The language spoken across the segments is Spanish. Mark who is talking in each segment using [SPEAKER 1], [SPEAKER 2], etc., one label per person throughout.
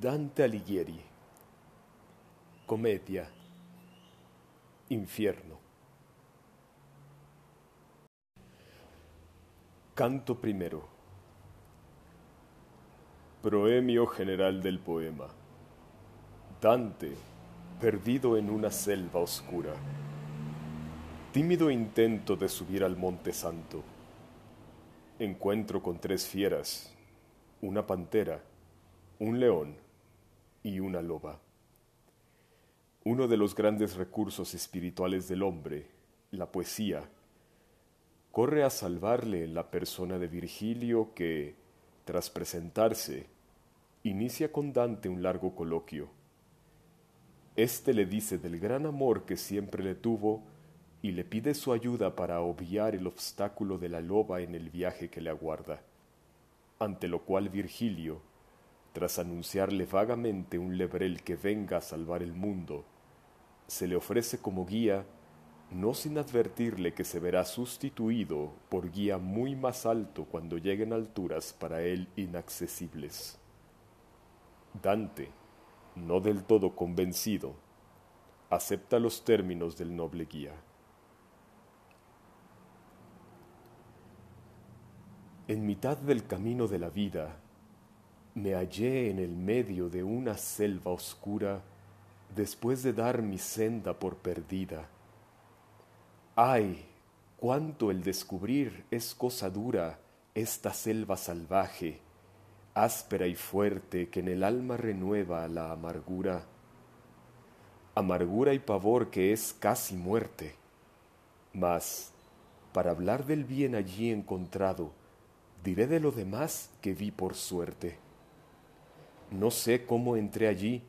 [SPEAKER 1] Dante Alighieri. Comedia. Infierno. Canto primero. Proemio general del poema. Dante, perdido en una selva oscura. Tímido intento de subir al Monte Santo. Encuentro con tres fieras, una pantera, un león y una loba. Uno de los grandes recursos espirituales del hombre, la poesía, corre a salvarle en la persona de Virgilio que, tras presentarse, inicia con Dante un largo coloquio. Este le dice del gran amor que siempre le tuvo y le pide su ayuda para obviar el obstáculo de la loba en el viaje que le aguarda, ante lo cual Virgilio, tras anunciarle vagamente un lebrel que venga a salvar el mundo, se le ofrece como guía, no sin advertirle que se verá sustituido por guía muy más alto cuando lleguen alturas para él inaccesibles. Dante, no del todo convencido, acepta los términos del noble guía. En mitad del camino de la vida, me hallé en el medio de una selva oscura después de dar mi senda por perdida. Ay, cuánto el descubrir es cosa dura esta selva salvaje, áspera y fuerte que en el alma renueva la amargura, amargura y pavor que es casi muerte. Mas, para hablar del bien allí encontrado, diré de lo demás que vi por suerte. No sé cómo entré allí,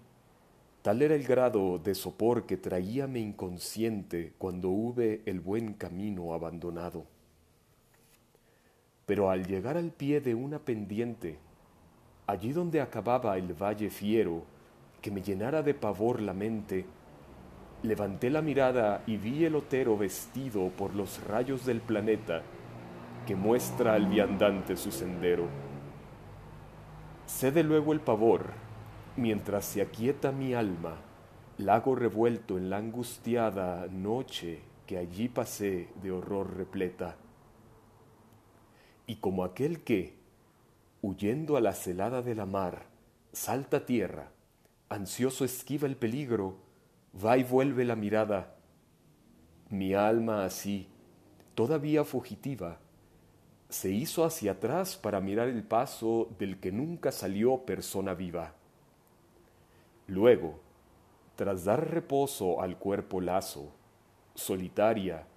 [SPEAKER 1] tal era el grado de sopor que traíame inconsciente cuando hube el buen camino abandonado. Pero al llegar al pie de una pendiente, allí donde acababa el valle fiero, que me llenara de pavor la mente, levanté la mirada y vi el otero vestido por los rayos del planeta que muestra al viandante su sendero Cede luego el pavor, mientras se aquieta mi alma, lago revuelto en la angustiada noche que allí pasé de horror repleta. Y como aquel que, huyendo a la celada de la mar, salta a tierra, ansioso esquiva el peligro, va y vuelve la mirada, mi alma así, todavía fugitiva, se hizo hacia atrás para mirar el paso del que nunca salió persona viva. Luego, tras dar reposo al cuerpo lazo, solitaria,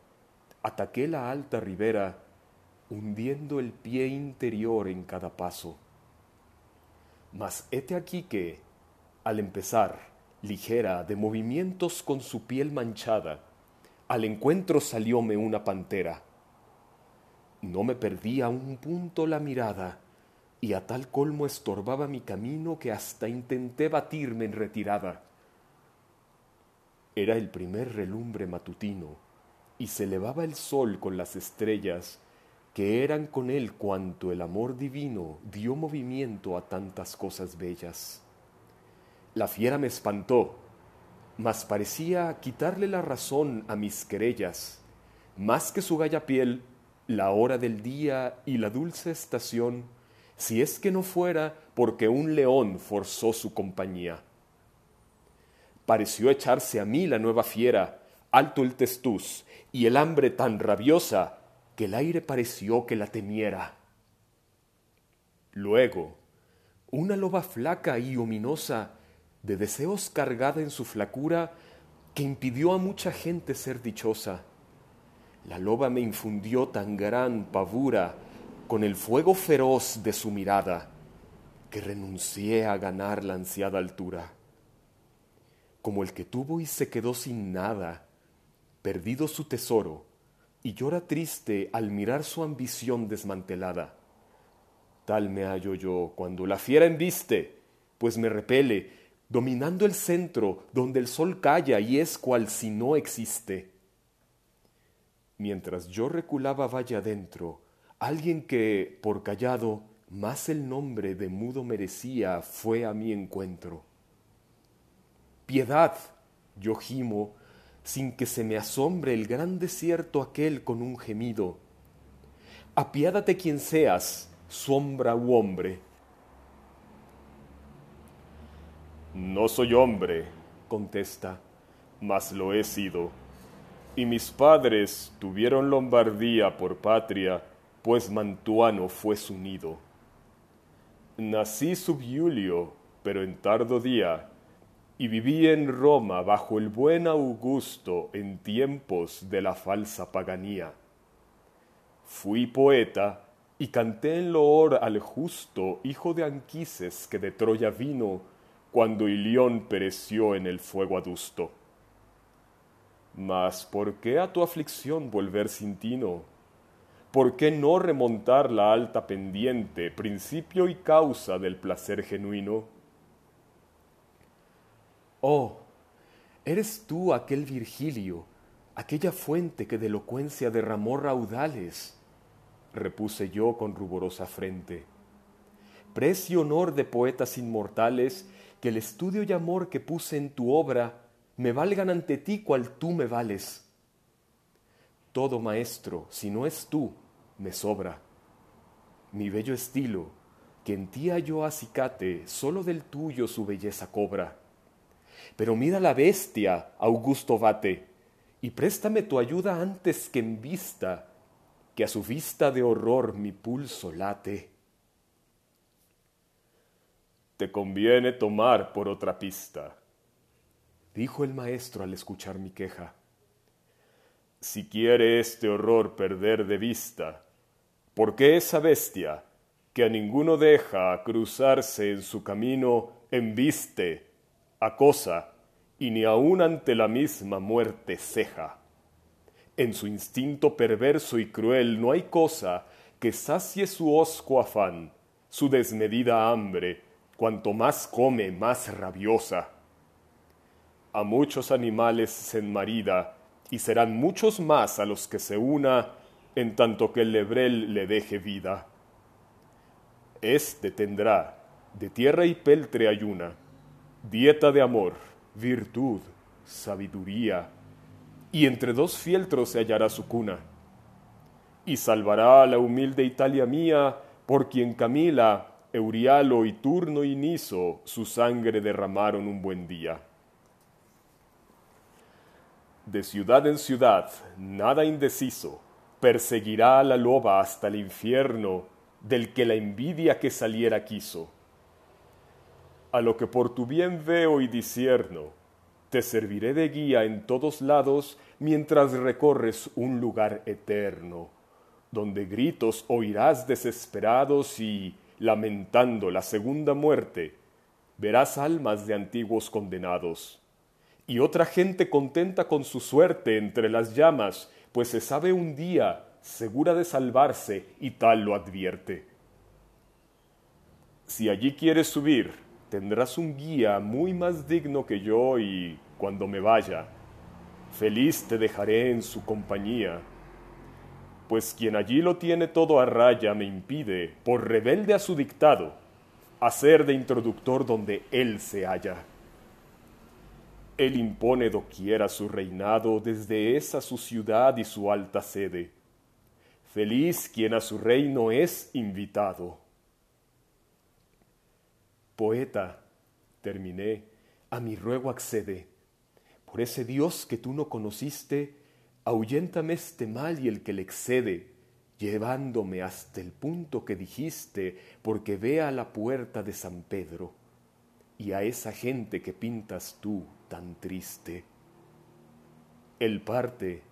[SPEAKER 1] ataqué la alta ribera, hundiendo el pie interior en cada paso. Mas hete aquí que, al empezar, ligera, de movimientos con su piel manchada, al encuentro salióme una pantera no me perdía un punto la mirada, y a tal colmo estorbaba mi camino que hasta intenté batirme en retirada. Era el primer relumbre matutino, y se elevaba el sol con las estrellas, que eran con él cuanto el amor divino dio movimiento a tantas cosas bellas. La fiera me espantó, mas parecía quitarle la razón a mis querellas, más que su galla piel, la hora del día y la dulce estación, si es que no fuera porque un león forzó su compañía. Pareció echarse a mí la nueva fiera, alto el testuz, y el hambre tan rabiosa que el aire pareció que la temiera. Luego, una loba flaca y ominosa, de deseos cargada en su flacura, que impidió a mucha gente ser dichosa la loba me infundió tan gran pavura con el fuego feroz de su mirada que renuncié a ganar la ansiada altura. Como el que tuvo y se quedó sin nada, perdido su tesoro, y llora triste al mirar su ambición desmantelada. Tal me hallo yo cuando la fiera embiste, pues me repele, dominando el centro donde el sol calla y es cual si no existe Mientras yo reculaba vaya adentro, alguien que, por callado, más el nombre de mudo merecía fue a mi encuentro. Piedad, yo gimo, sin que se me asombre el gran desierto aquel con un gemido. Apiádate quien seas, sombra u hombre. No soy hombre, contesta, mas lo he sido. Y mis padres tuvieron Lombardía por patria, pues Mantuano fue su nido. Nací sub Julio, pero en tardo día, y viví en Roma bajo el buen Augusto en tiempos de la falsa paganía. Fui poeta y canté en loor al justo hijo de Anquises que de Troya vino cuando Ilión pereció en el fuego adusto. Mas ¿por qué a tu aflicción volver sin tino? ¿Por qué no remontar la alta pendiente, principio y causa del placer genuino? Oh, eres tú aquel Virgilio, aquella fuente que de elocuencia derramó raudales, repuse yo con ruborosa frente. Precio honor de poetas inmortales, que el estudio y amor que puse en tu obra me valgan ante ti cual tú me vales. Todo maestro, si no es tú, me sobra. Mi bello estilo, que en ti halló acicate, sólo del tuyo su belleza cobra. Pero mira la bestia, Augusto Vate, y préstame tu ayuda antes que en vista, que a su vista de horror mi pulso late. Te conviene tomar por otra pista, dijo el maestro al escuchar mi queja. Si quiere este horror perder de vista, porque esa bestia, que a ninguno deja cruzarse en su camino, embiste, acosa, y ni aun ante la misma muerte ceja. En su instinto perverso y cruel no hay cosa que sacie su hosco afán, su desmedida hambre, cuanto más come, más rabiosa. A muchos animales se enmarida, y serán muchos más a los que se una en tanto que el lebrel le deje vida. Este tendrá de tierra y peltre ayuna, dieta de amor, virtud, sabiduría, y entre dos fieltros se hallará su cuna. Y salvará a la humilde Italia mía, por quien Camila, Eurialo y Turno y Niso su sangre derramaron un buen día. De ciudad en ciudad, nada indeciso, perseguirá a la loba hasta el infierno, del que la envidia que saliera quiso. A lo que por tu bien veo y disierno, te serviré de guía en todos lados mientras recorres un lugar eterno, donde gritos oirás desesperados y, lamentando la segunda muerte, verás almas de antiguos condenados, y otra gente contenta con su suerte entre las llamas, pues se sabe un día segura de salvarse y tal lo advierte. Si allí quieres subir, tendrás un guía muy más digno que yo y, cuando me vaya, feliz te dejaré en su compañía, pues quien allí lo tiene todo a raya me impide, por rebelde a su dictado, hacer de introductor donde él se halla. Él impone doquiera su reinado desde esa su ciudad y su alta sede. Feliz quien a su reino es invitado. Poeta, terminé, a mi ruego accede. Por ese Dios que tú no conociste, ahuyéntame este mal y el que le excede, llevándome hasta el punto que dijiste, porque vea la puerta de San Pedro y a esa gente que pintas tú tan triste. Él parte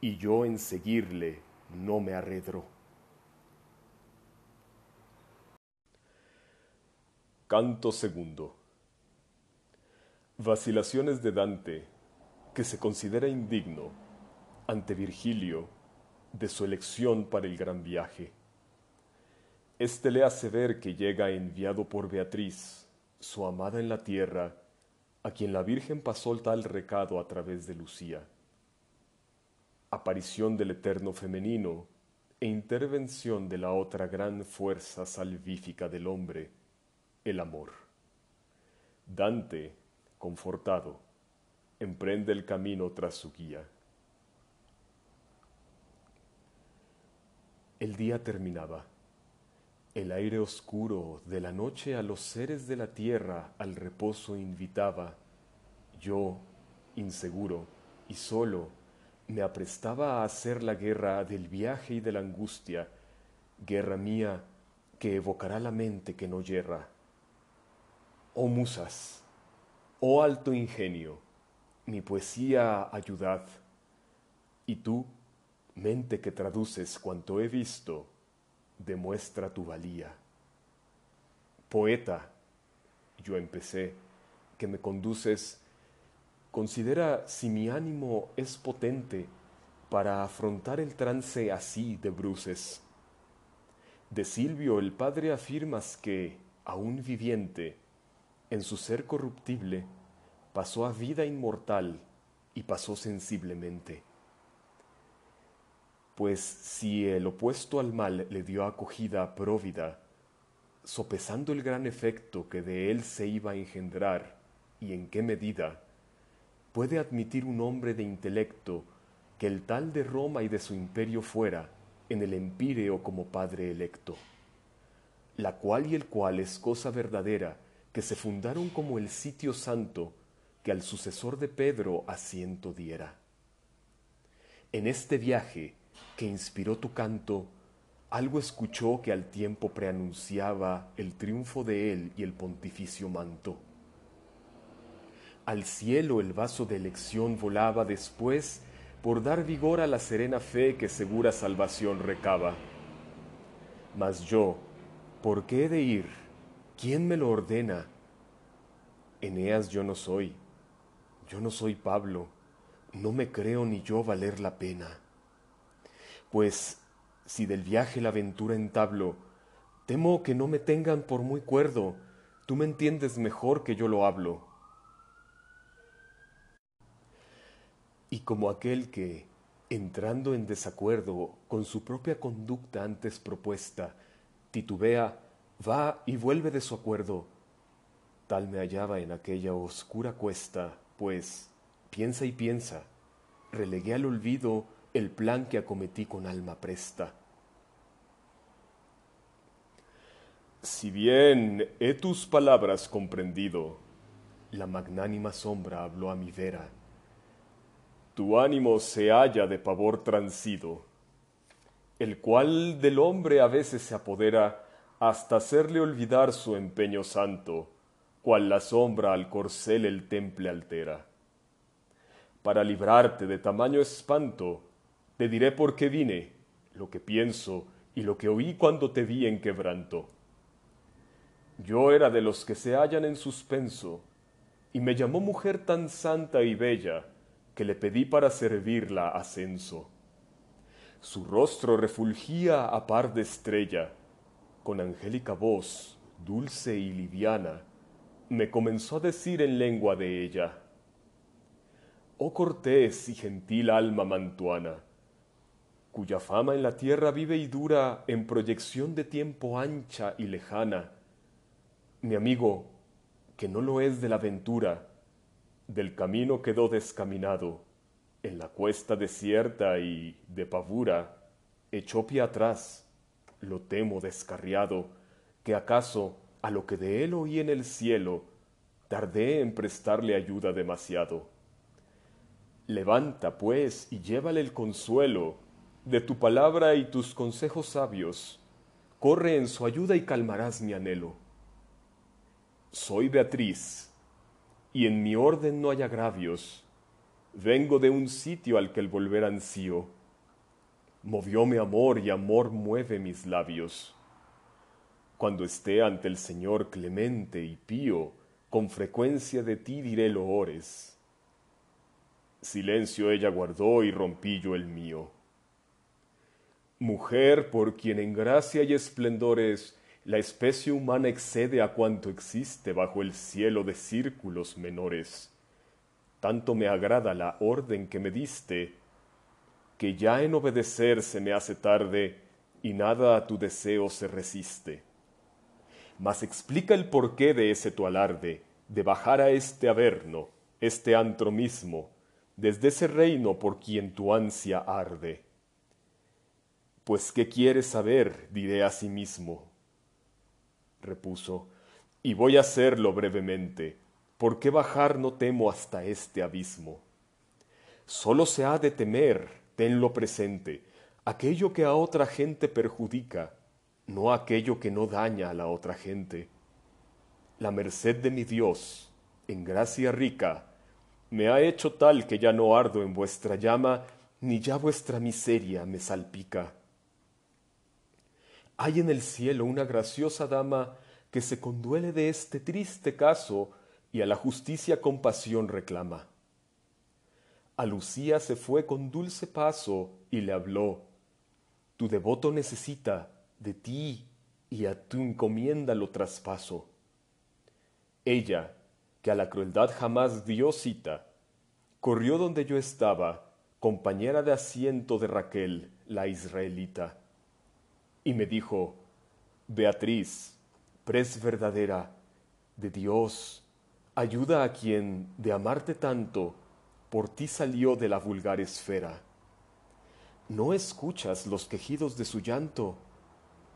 [SPEAKER 1] y yo en seguirle no me arredro. Canto segundo. Vacilaciones de Dante, que se considera indigno ante Virgilio de su elección para el gran viaje. Este le hace ver que llega enviado por Beatriz, su amada en la tierra, a quien la Virgen pasó el tal recado a través de Lucía. Aparición del Eterno Femenino, e intervención de la otra gran fuerza salvífica del hombre, el amor. Dante, confortado, emprende el camino tras su guía. El día terminaba. El aire oscuro de la noche a los seres de la tierra al reposo invitaba. Yo, inseguro y solo, me aprestaba a hacer la guerra del viaje y de la angustia, guerra mía que evocará la mente que no yerra. Oh musas, oh alto ingenio, mi poesía ayudad, y tú, mente que traduces cuanto he visto, demuestra tu valía. Poeta, yo empecé, que me conduces, considera si mi ánimo es potente para afrontar el trance así de bruces. De Silvio el padre afirmas que, aún viviente, en su ser corruptible, pasó a vida inmortal y pasó sensiblemente pues si el opuesto al mal le dio acogida próvida, sopesando el gran efecto que de él se iba a engendrar y en qué medida, puede admitir un hombre de intelecto que el tal de Roma y de su imperio fuera en el empíreo como padre electo, la cual y el cual es cosa verdadera que se fundaron como el sitio santo que al sucesor de Pedro asiento diera. En este viaje, que inspiró tu canto, algo escuchó que al tiempo preanunciaba el triunfo de él y el pontificio manto. Al cielo el vaso de elección volaba después por dar vigor a la serena fe que segura salvación recaba. Mas yo, ¿por qué he de ir? ¿Quién me lo ordena? Eneas yo no soy, yo no soy Pablo, no me creo ni yo valer la pena pues si del viaje la aventura entablo, temo que no me tengan por muy cuerdo, tú me entiendes mejor que yo lo hablo. Y como aquel que, entrando en desacuerdo con su propia conducta antes propuesta, titubea, va y vuelve de su acuerdo, tal me hallaba en aquella oscura cuesta, pues, piensa y piensa, relegué al olvido el plan que acometí con alma presta. Si bien he tus palabras comprendido, la magnánima sombra habló a mi vera. Tu ánimo se halla de pavor transido, el cual del hombre a veces se apodera hasta hacerle olvidar su empeño santo, cual la sombra al corcel el temple altera. Para librarte de tamaño espanto, te diré por qué vine, lo que pienso y lo que oí cuando te vi en quebranto. Yo era de los que se hallan en suspenso, y me llamó mujer tan santa y bella, que le pedí para servirla ascenso. Su rostro refulgía a par de estrella, con angélica voz, dulce y liviana, me comenzó a decir en lengua de ella, Oh cortés y gentil alma mantuana, cuya fama en la tierra vive y dura en proyección de tiempo ancha y lejana. Mi amigo, que no lo es de la aventura, del camino quedó descaminado, en la cuesta desierta y de pavura, echó pie atrás, lo temo descarriado, que acaso a lo que de él oí en el cielo, tardé en prestarle ayuda demasiado. Levanta, pues, y llévale el consuelo, de tu palabra y tus consejos sabios, corre en su ayuda y calmarás mi anhelo. Soy Beatriz, y en mi orden no hay agravios. Vengo de un sitio al que el volver ansío. mi amor y amor mueve mis labios. Cuando esté ante el Señor clemente y pío, con frecuencia de ti diré loores. Silencio ella guardó y rompí yo el mío mujer por quien en gracia y esplendores la especie humana excede a cuanto existe bajo el cielo de círculos menores. Tanto me agrada la orden que me diste, que ya en obedecer se me hace tarde y nada a tu deseo se resiste. Mas explica el porqué de ese tu alarde, de bajar a este averno, este antro mismo, desde ese reino por quien tu ansia arde. Pues qué quieres saber, diré a sí mismo. Repuso, y voy a hacerlo brevemente, ¿por qué bajar no temo hasta este abismo? Solo se ha de temer, tenlo presente, aquello que a otra gente perjudica, no aquello que no daña a la otra gente. La merced de mi Dios, en gracia rica, me ha hecho tal que ya no ardo en vuestra llama, ni ya vuestra miseria me salpica. Hay en el cielo una graciosa dama que se conduele de este triste caso y a la justicia compasión reclama. A Lucía se fue con dulce paso y le habló, Tu devoto necesita de ti y a tu encomienda lo traspaso. Ella, que a la crueldad jamás dio cita, corrió donde yo estaba, compañera de asiento de Raquel, la israelita, y me dijo, Beatriz, pres verdadera, de Dios, ayuda a quien, de amarte tanto, por ti salió de la vulgar esfera. ¿No escuchas los quejidos de su llanto?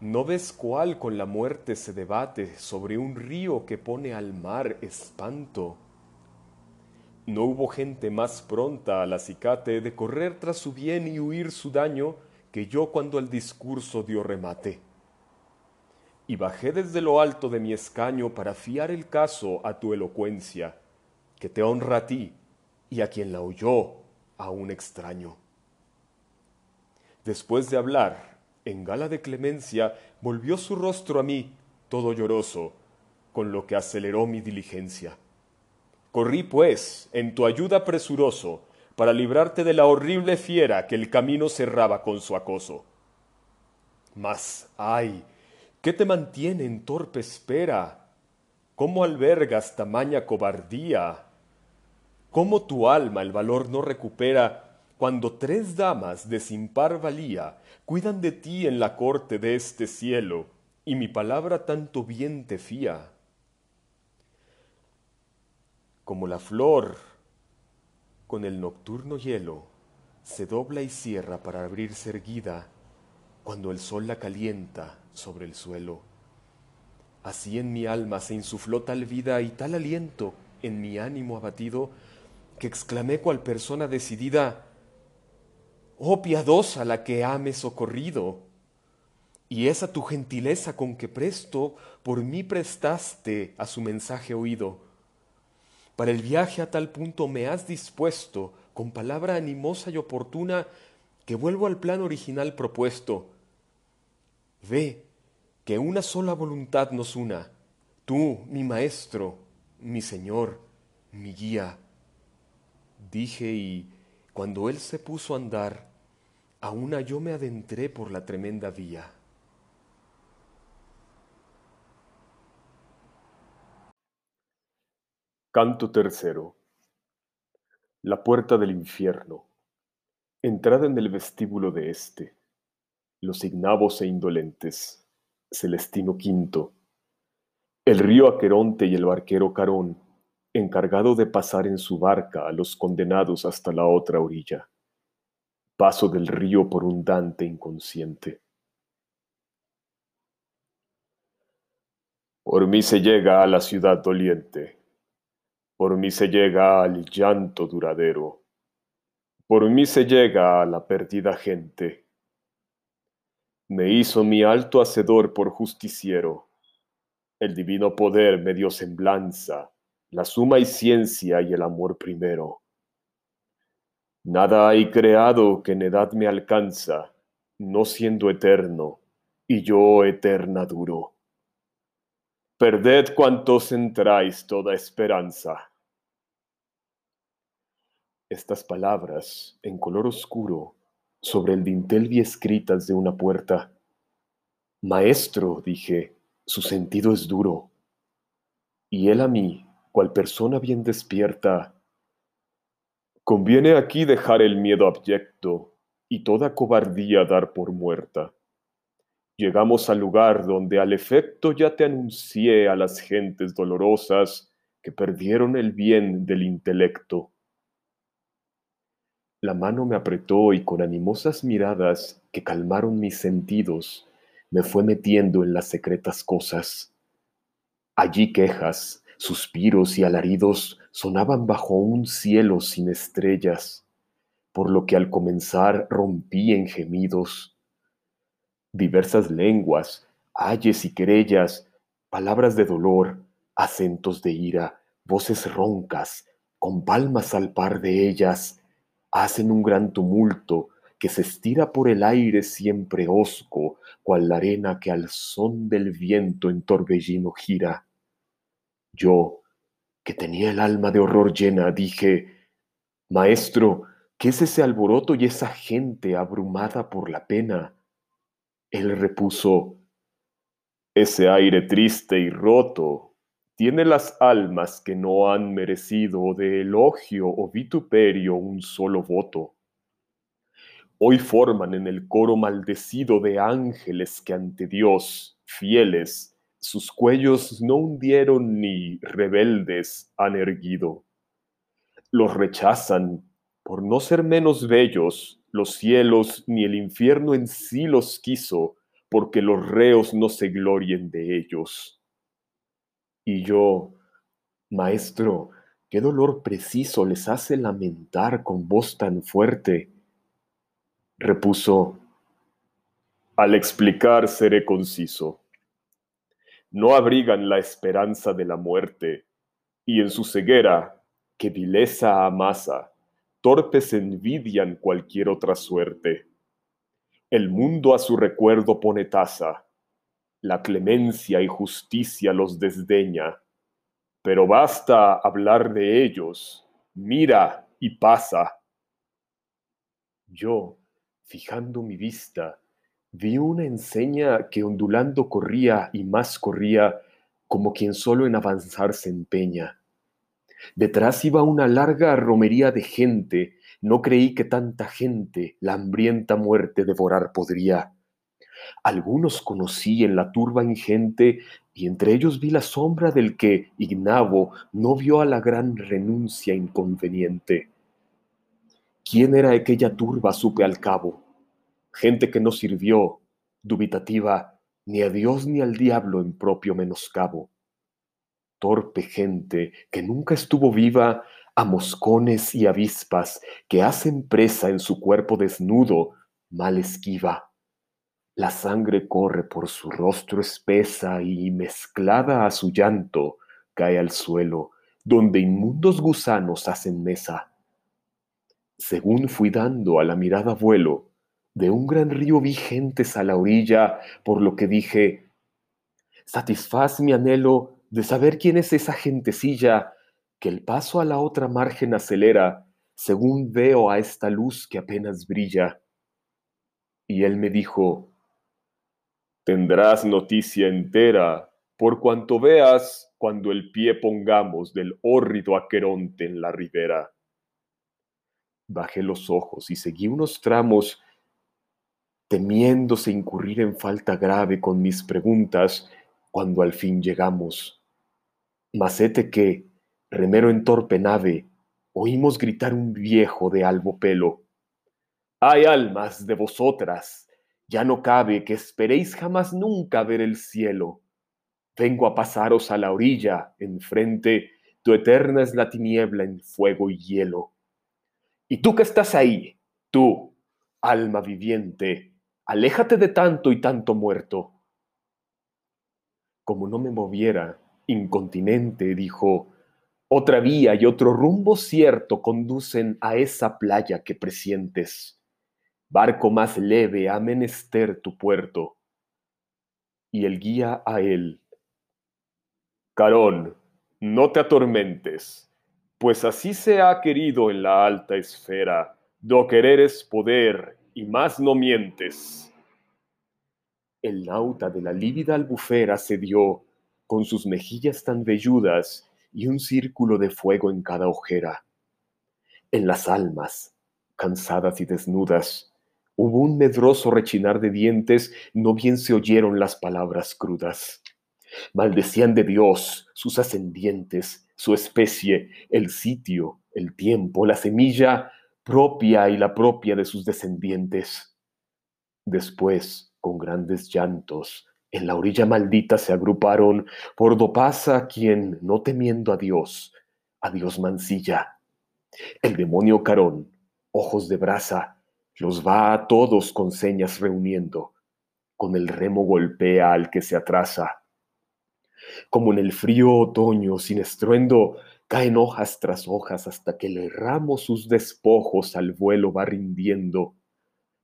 [SPEAKER 1] ¿No ves cuál con la muerte se debate sobre un río que pone al mar espanto? No hubo gente más pronta al acicate de correr tras su bien y huir su daño que yo cuando el discurso dio remate. Y bajé desde lo alto de mi escaño para fiar el caso a tu elocuencia, que te honra a ti y a quien la oyó a un extraño. Después de hablar, en gala de clemencia, volvió su rostro a mí, todo lloroso, con lo que aceleró mi diligencia. Corrí, pues, en tu ayuda presuroso, para librarte de la horrible fiera que el camino cerraba con su acoso. Mas, ay, ¿qué te mantiene en torpe espera? ¿Cómo albergas tamaña cobardía? ¿Cómo tu alma el valor no recupera cuando tres damas de sin par valía cuidan de ti en la corte de este cielo, y mi palabra tanto bien te fía. Como la flor, con el nocturno hielo, se dobla y cierra para abrirse erguida cuando el sol la calienta sobre el suelo. Así en mi alma se insufló tal vida y tal aliento en mi ánimo abatido, que exclamé cual persona decidida, oh piadosa la que ame socorrido, y esa tu gentileza con que presto por mí prestaste a su mensaje oído. Para el viaje a tal punto me has dispuesto, con palabra animosa y oportuna, que vuelvo al plan original propuesto. Ve, que una sola voluntad nos una, tú, mi maestro, mi señor, mi guía. Dije y cuando él se puso a andar, a una yo me adentré por la tremenda vía.
[SPEAKER 2] Canto tercero. La puerta del infierno. Entrada en el vestíbulo de éste. Los ignavos e indolentes. Celestino V. El río Aqueronte y el barquero Carón encargado de pasar en su barca a los condenados hasta la otra orilla. Paso del río por un Dante inconsciente. Por mí se llega a la ciudad doliente, por mí se llega al llanto duradero, por mí se llega a la perdida gente. Me hizo mi alto hacedor por justiciero, el divino poder me dio semblanza la suma y ciencia y el amor primero. Nada hay creado que en edad me alcanza, no siendo eterno, y yo eterna duro. Perded cuantos entráis toda esperanza. Estas palabras, en color oscuro, sobre el dintel vi escritas de una puerta. Maestro, dije, su sentido es duro. Y él a mí, cual persona bien despierta, conviene aquí dejar el miedo abyecto y toda cobardía dar por muerta. Llegamos al lugar donde al efecto ya te anuncié a las gentes dolorosas que perdieron el bien del intelecto. La mano me apretó y con animosas miradas que calmaron mis sentidos, me fue metiendo en las secretas cosas. Allí quejas, suspiros y alaridos sonaban bajo un cielo sin estrellas, por lo que al comenzar rompí en gemidos. Diversas lenguas, ayes y querellas, palabras de dolor, acentos de ira, voces roncas, con palmas al par de ellas, hacen un gran tumulto que se estira por el aire siempre hosco, cual la arena que al son del viento en torbellino gira. Yo, que tenía el alma de horror llena, dije, Maestro, ¿qué es ese alboroto y esa gente abrumada por la pena? Él repuso, Ese aire triste y roto tiene las almas que no han merecido de elogio o vituperio un solo voto. Hoy forman en el coro maldecido de ángeles que ante Dios, fieles, sus cuellos no hundieron ni rebeldes han erguido. Los rechazan por no ser menos bellos, los cielos ni el infierno en sí los quiso, porque los reos no se glorien de ellos. Y yo, Maestro, qué dolor preciso les hace lamentar con voz tan fuerte. Repuso, al explicar seré conciso. No abrigan la esperanza de la muerte, y en su ceguera, que vileza amasa, torpes envidian cualquier otra suerte. El mundo a su recuerdo pone tasa, la clemencia y justicia los desdeña. Pero basta hablar de ellos, mira y pasa. Yo, fijando mi vista, vi una enseña que ondulando corría y más corría, como quien solo en avanzar se empeña. Detrás iba una larga romería de gente, no creí que tanta gente la hambrienta muerte devorar podría. Algunos conocí en la turba ingente y entre ellos vi la sombra del que, Ignavo, no vio a la gran renuncia inconveniente. ¿Quién era aquella turba? supe al cabo. Gente que no sirvió, dubitativa, ni a Dios ni al diablo en propio menoscabo. Torpe gente que nunca estuvo viva a moscones y avispas que hacen presa en su cuerpo desnudo, mal esquiva la sangre corre por su rostro espesa y mezclada a su llanto cae al suelo, donde inmundos gusanos hacen mesa. Según fui dando a la mirada vuelo, de un gran río vi gentes a la orilla, por lo que dije, satisfaz mi anhelo de saber quién es esa gentecilla que el paso a la otra margen acelera, según veo a esta luz que apenas brilla. Y él me dijo, Tendrás noticia entera por cuanto veas cuando el pie pongamos del hórrido Aqueronte en la ribera. Bajé los ojos y seguí unos tramos, temiéndose incurrir en falta grave con mis preguntas cuando al fin llegamos. Macete que, remero en torpe nave, oímos gritar un viejo de albo pelo. Hay almas de vosotras ya no cabe que esperéis jamás nunca ver el cielo. Vengo a pasaros a la orilla, enfrente, tu eterna es la tiniebla en fuego y hielo. Y tú que estás ahí, tú, alma viviente, aléjate de tanto y tanto muerto. Como no me moviera, incontinente, dijo, otra vía y otro rumbo cierto conducen a esa playa que presientes barco más leve ha menester tu puerto. Y el guía a él, Carón, no te atormentes, pues así se ha querido en la alta esfera, do querer es poder, y más no mientes. El nauta de la lívida albufera se dio, con sus mejillas tan velludas y un círculo de fuego en cada ojera. En las almas, cansadas y desnudas, Hubo un medroso rechinar de dientes, no bien se oyeron las palabras crudas. Maldecían de Dios sus ascendientes, su especie, el sitio, el tiempo, la semilla propia y la propia de sus descendientes. Después, con grandes llantos, en la orilla maldita se agruparon por do pasa quien, no temiendo a Dios, a Dios mancilla. El demonio Carón, ojos de brasa, los va a todos con señas reuniendo, con el remo golpea al que se atrasa. Como en el frío otoño, sin estruendo, caen hojas tras hojas hasta que el ramo sus despojos al vuelo va rindiendo.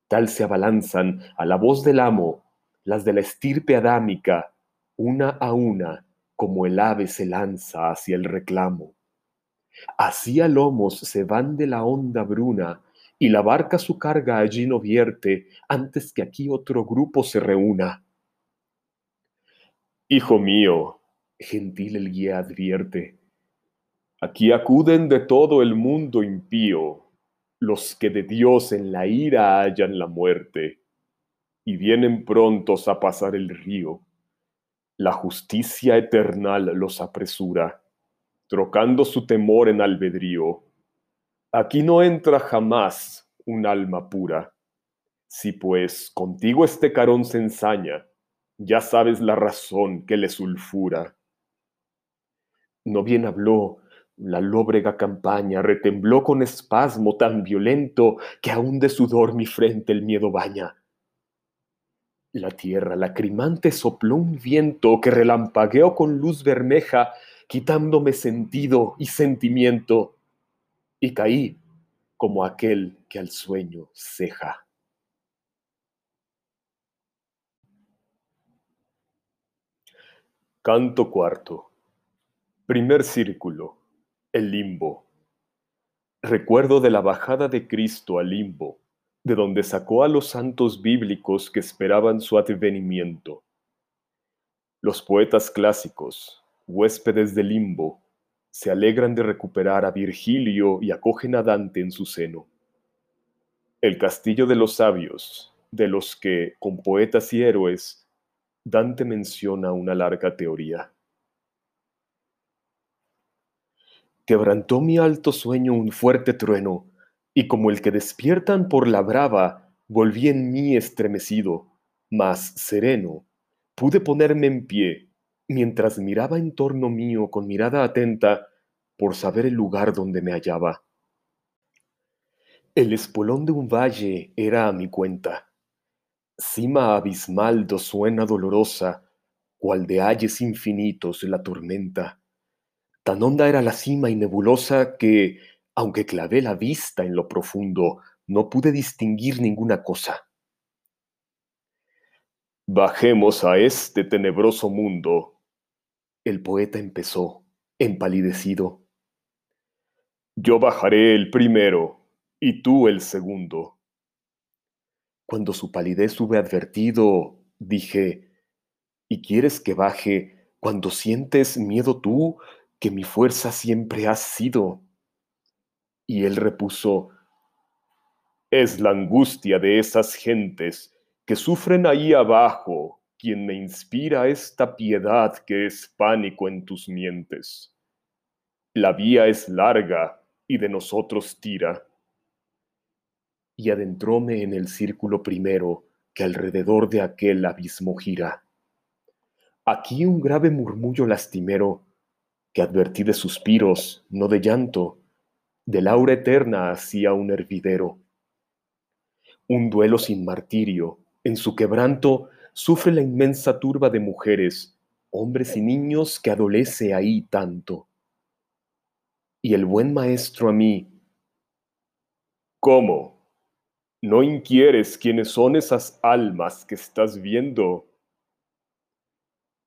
[SPEAKER 2] Tal se abalanzan a la voz del amo las de la estirpe adámica, una a una, como el ave se lanza hacia el reclamo. Así a lomos se van de la onda bruna, y la barca su carga allí no vierte antes que aquí otro grupo se reúna. Hijo mío, gentil el guía advierte, aquí acuden de todo el mundo impío los que de Dios en la ira hallan la muerte, y vienen prontos a pasar el río. La justicia eternal los apresura, trocando su temor en albedrío Aquí no entra jamás un alma pura. Si pues contigo este carón se ensaña, ya sabes la razón que le sulfura. No bien habló, la lóbrega campaña retembló con espasmo tan violento que aún de sudor mi frente el miedo baña. La tierra lacrimante sopló un viento que relampagueó con luz bermeja, quitándome sentido y sentimiento y caí como aquel que al sueño ceja. Canto cuarto. Primer círculo. El limbo. Recuerdo de la bajada de Cristo al limbo, de donde sacó a los santos bíblicos que esperaban su advenimiento. Los poetas clásicos, huéspedes del limbo, se alegran de recuperar a Virgilio y acogen a Dante en su seno. El castillo de los sabios, de los que, con poetas y héroes, Dante menciona una larga teoría. Quebrantó mi alto sueño un fuerte trueno, y como el que despiertan por la brava, volví en mí estremecido, mas sereno, pude ponerme en pie mientras miraba en torno mío con mirada atenta por saber el lugar donde me hallaba. El espolón de un valle era a mi cuenta, cima abismal do suena dolorosa, cual de ayes infinitos la tormenta. Tan honda era la cima y nebulosa que, aunque clavé la vista en lo profundo, no pude distinguir ninguna cosa. Bajemos a este tenebroso mundo, el poeta empezó, empalidecido. Yo bajaré el primero y tú el segundo. Cuando su palidez hube advertido, dije, ¿y quieres que baje cuando sientes miedo tú, que mi fuerza siempre has sido? Y él repuso, es la angustia de esas gentes que sufren ahí abajo quien me inspira esta piedad que es pánico en tus mientes. La vía es larga y de nosotros tira. Y adentróme en el círculo primero que alrededor de aquel abismo gira. Aquí un grave murmullo lastimero que advertí de suspiros, no de llanto, del aura eterna hacía un hervidero. Un duelo sin martirio, en su quebranto sufre la inmensa turba de mujeres, hombres y niños que adolece ahí tanto. Y el buen maestro a mí, ¿cómo? ¿No inquieres quiénes son esas almas que estás viendo?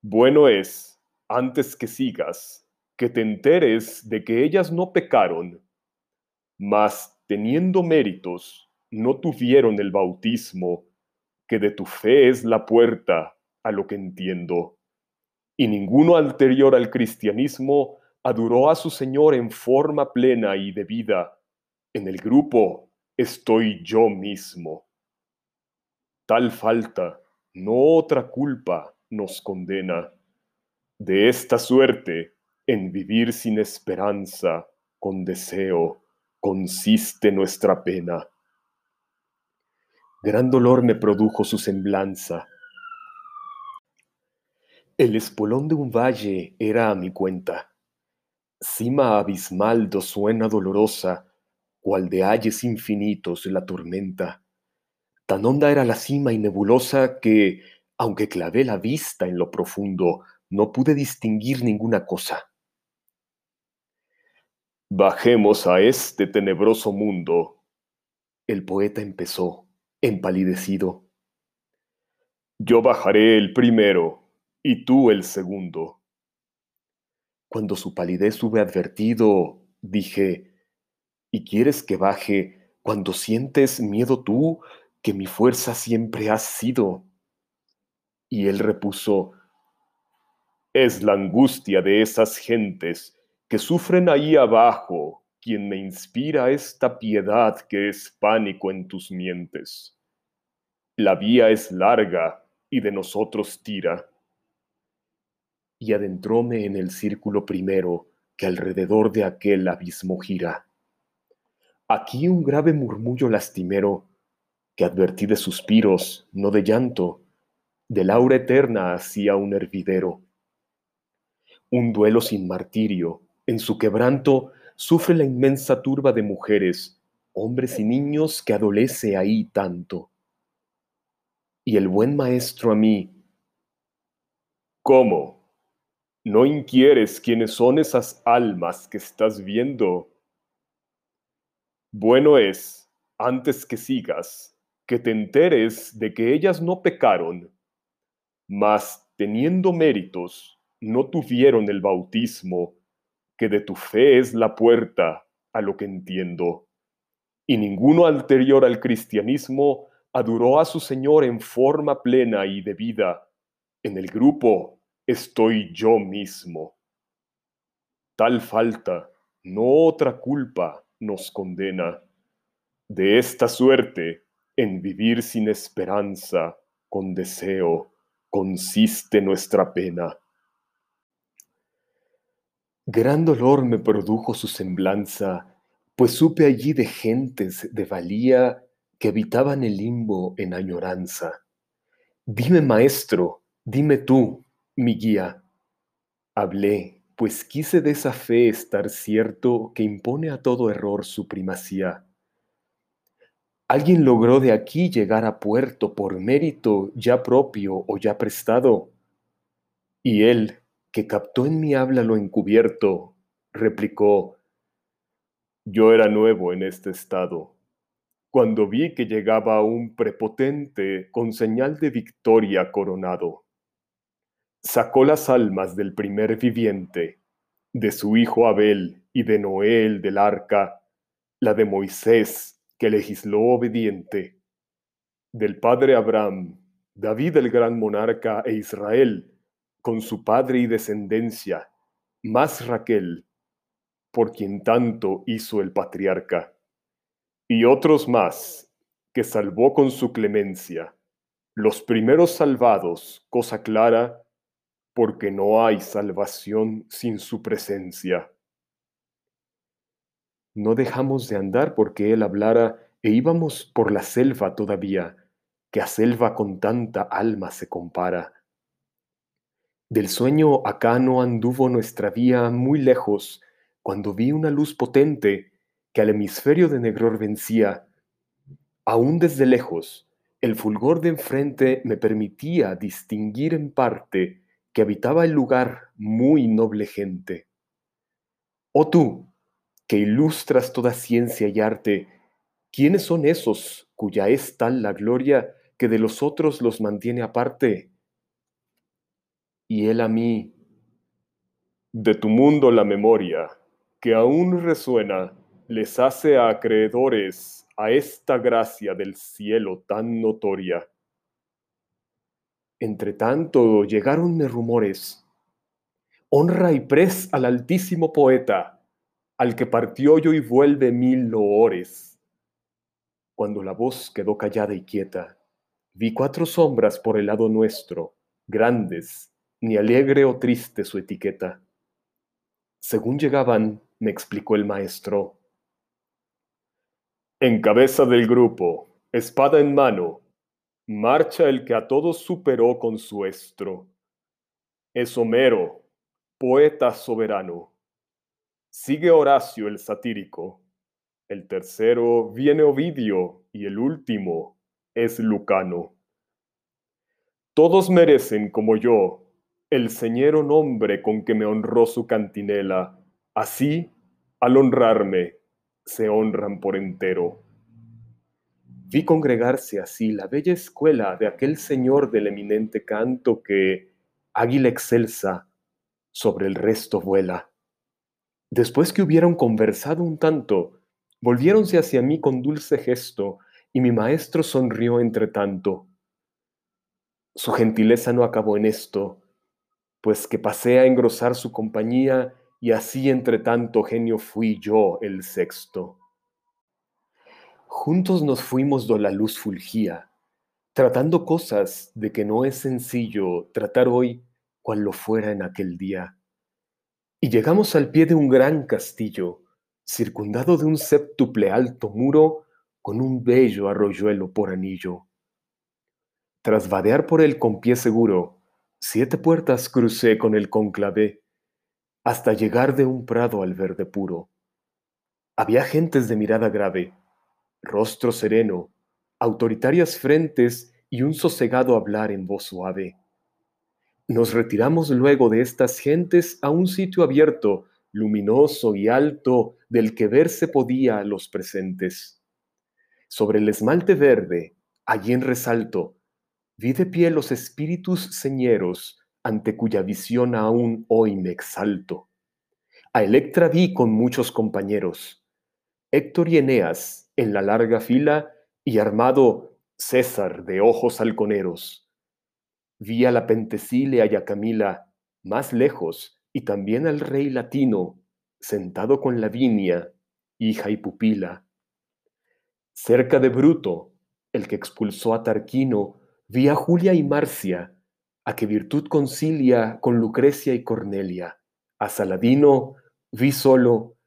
[SPEAKER 2] Bueno es, antes que sigas, que te enteres de que ellas no pecaron, mas teniendo méritos, no tuvieron el bautismo que de tu fe es la puerta a lo que entiendo. Y ninguno anterior al cristianismo adoró a su Señor en forma plena y debida. En el grupo estoy yo mismo. Tal falta, no otra culpa, nos condena. De esta suerte, en vivir sin esperanza, con deseo, consiste nuestra pena. Gran dolor me produjo su semblanza. El espolón de un valle era a mi cuenta. Cima abismal suena dolorosa, cual de ayes infinitos la tormenta. Tan honda era la cima y nebulosa que, aunque clavé la vista en lo profundo, no pude distinguir ninguna cosa. Bajemos a este tenebroso mundo. El poeta empezó, empalidecido. Yo bajaré el primero y tú el segundo. Cuando su palidez hube advertido, dije, ¿y quieres que baje cuando sientes miedo tú, que mi fuerza siempre has sido? Y él repuso, es la angustia de esas gentes que sufren ahí abajo, quien me inspira esta piedad que es pánico en tus mientes. La vía es larga y de nosotros tira. Y adentróme en el círculo primero que alrededor de aquel abismo gira. Aquí un grave murmullo lastimero que advertí de suspiros, no de llanto, de laura eterna hacía un hervidero. Un duelo sin martirio, en su quebranto sufre la inmensa turba de mujeres, hombres y niños que adolece ahí tanto. Y el buen maestro a mí, ¿cómo? ¿No inquieres quiénes son esas almas que estás viendo? Bueno es, antes que sigas, que te enteres de que ellas no pecaron, mas teniendo méritos, no tuvieron el bautismo que de tu fe es la puerta a lo que entiendo. Y ninguno anterior al cristianismo adoró a su Señor en forma plena y debida. En el grupo estoy yo mismo. Tal falta, no otra culpa, nos condena. De esta suerte, en vivir sin esperanza, con deseo, consiste nuestra pena. Gran dolor me produjo su semblanza, pues supe allí de gentes de valía que habitaban el limbo en añoranza. Dime, maestro, dime tú, mi guía. Hablé, pues quise de esa fe estar cierto que impone a todo error su primacía. ¿Alguien logró de aquí llegar a puerto por mérito ya propio o ya prestado? Y él, que captó en mi habla lo encubierto, replicó, yo era nuevo en este estado. Cuando vi que llegaba un prepotente con señal de victoria coronado, sacó las almas del primer viviente, de su hijo Abel y de Noé el del arca, la de Moisés que legisló obediente, del padre Abraham, David el gran monarca e Israel, con su padre y descendencia, más Raquel, por quien tanto hizo el patriarca, y otros más, que salvó con su clemencia, los primeros salvados, cosa clara, porque no hay salvación sin su presencia. No dejamos de andar porque él hablara e íbamos por la selva todavía, que a selva con tanta alma se compara del sueño acá no anduvo nuestra vía muy lejos, cuando vi una luz potente que al hemisferio de negror vencía. Aún desde lejos, el fulgor de enfrente me permitía distinguir en parte que habitaba el lugar muy noble gente. Oh tú, que ilustras toda ciencia y arte, ¿quiénes son esos cuya es tal la gloria que de los otros los mantiene aparte? Y él a mí. De tu mundo la memoria, que aún resuena, les hace acreedores a esta gracia del cielo tan notoria. Entre tanto llegaronme rumores. Honra y pres al altísimo poeta, al que partió yo y vuelve mil loores. Cuando la voz quedó callada y quieta, vi cuatro sombras por el lado nuestro, grandes, ni alegre o triste su etiqueta. Según llegaban, me explicó el maestro.
[SPEAKER 1] En cabeza del grupo, espada en mano, marcha el que a todos superó con su estro. Es Homero, poeta soberano. Sigue Horacio el satírico. El tercero viene Ovidio y el último es Lucano. Todos merecen, como yo, el señero nombre con que me honró su cantinela. Así, al honrarme, se honran por entero. Vi congregarse así la bella escuela de aquel señor del eminente canto que, águila excelsa, sobre el resto vuela. Después que hubieron conversado un tanto, volviéronse hacia mí con dulce gesto, y mi maestro sonrió entre tanto. Su gentileza no acabó en esto, pues que pasé a engrosar su compañía, y así entre tanto genio fui yo el sexto. Juntos nos fuimos do la luz fulgía, tratando cosas de que no es sencillo tratar hoy cual lo fuera en aquel día. Y llegamos al pie de un gran castillo, circundado de un séptuple alto muro con un bello arroyuelo por anillo. Tras vadear por él con pie seguro, siete puertas crucé con el conclave, hasta llegar de un prado al verde puro. Había gentes de mirada grave, rostro sereno, autoritarias frentes y un sosegado hablar en voz suave. Nos retiramos luego de estas gentes a un sitio abierto, luminoso y alto, del que verse podía a los presentes. Sobre el esmalte verde, allí en resalto, vi de pie los espíritus señeros, ante cuya visión aún hoy me exalto. A Electra vi con muchos compañeros, Héctor y Eneas en la larga fila, y armado César de ojos halconeros Vi a la Pentesile y a Camila más lejos, y también al rey latino, sentado con Lavinia, hija y pupila. Cerca de Bruto, el que expulsó a Tarquino, vi a Julia y Marcia, a que virtud concilia con Lucrecia y Cornelia. A Saladino vi solo,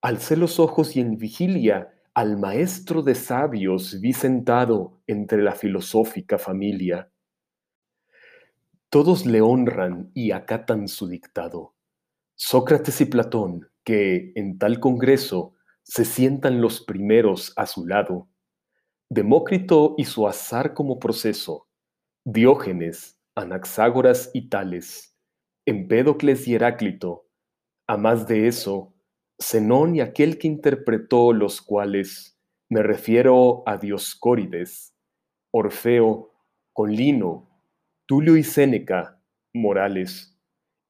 [SPEAKER 1] alcé los ojos y en vigilia al maestro de sabios vi sentado entre la filosófica familia. Todos le honran y acatan su dictado. Sócrates y Platón, que en tal congreso se sientan los primeros a su lado. Demócrito y su azar como proceso. Diógenes, Anaxágoras y Tales. Empédocles y Heráclito. A más de eso, Zenón y aquel que interpretó los cuales me refiero a Dioscórides, Orfeo, Colino, Tulio y Séneca, Morales,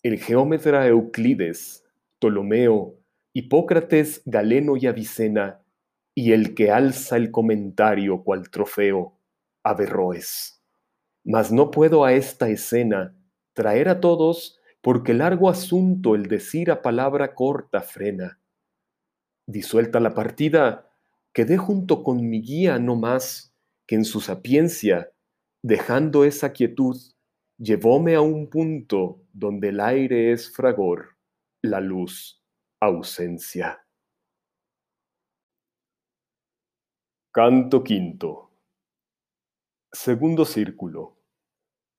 [SPEAKER 1] el geómetra Euclides, Ptolomeo, Hipócrates, Galeno y Avicena, y el que alza el comentario cual trofeo, Averroes. Mas no puedo a esta escena traer a todos porque largo asunto el decir a palabra corta frena. Disuelta la partida, quedé junto con mi guía no más que en su sapiencia, dejando esa quietud, llevóme a un punto donde el aire es fragor, la luz ausencia. Canto quinto. Segundo círculo.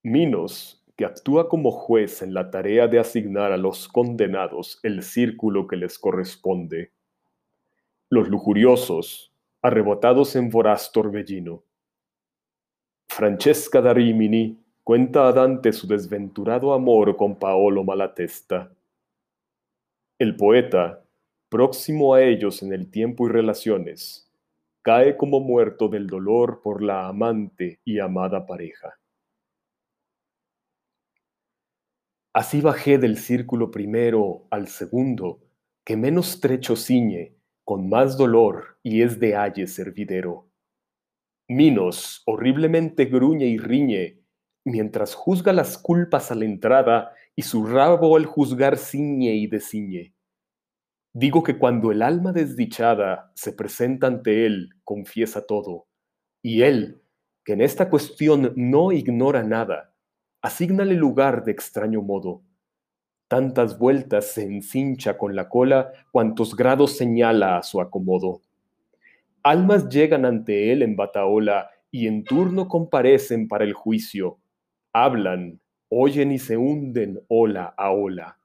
[SPEAKER 1] Minos, que actúa como juez en la tarea de asignar a los condenados el círculo que les corresponde. Los lujuriosos, arrebatados en voraz torbellino. Francesca da Rimini, cuenta a Dante su desventurado amor con Paolo Malatesta. El poeta, próximo a ellos en el tiempo y relaciones, cae como muerto del dolor por la amante y amada pareja. Así bajé del círculo primero al segundo, que menos trecho ciñe, con más dolor y es de aye servidero. Minos horriblemente gruñe y riñe, mientras juzga las culpas a la entrada y su rabo al juzgar ciñe y desciñe. Digo que cuando el alma desdichada se presenta ante él, confiesa todo, y él,
[SPEAKER 2] que en esta cuestión no ignora nada, asígnale lugar de extraño modo. Tantas vueltas se encincha con la cola cuantos grados señala a su acomodo. Almas llegan ante él en bataola y en turno comparecen para el juicio. Hablan, oyen y se hunden ola a ola.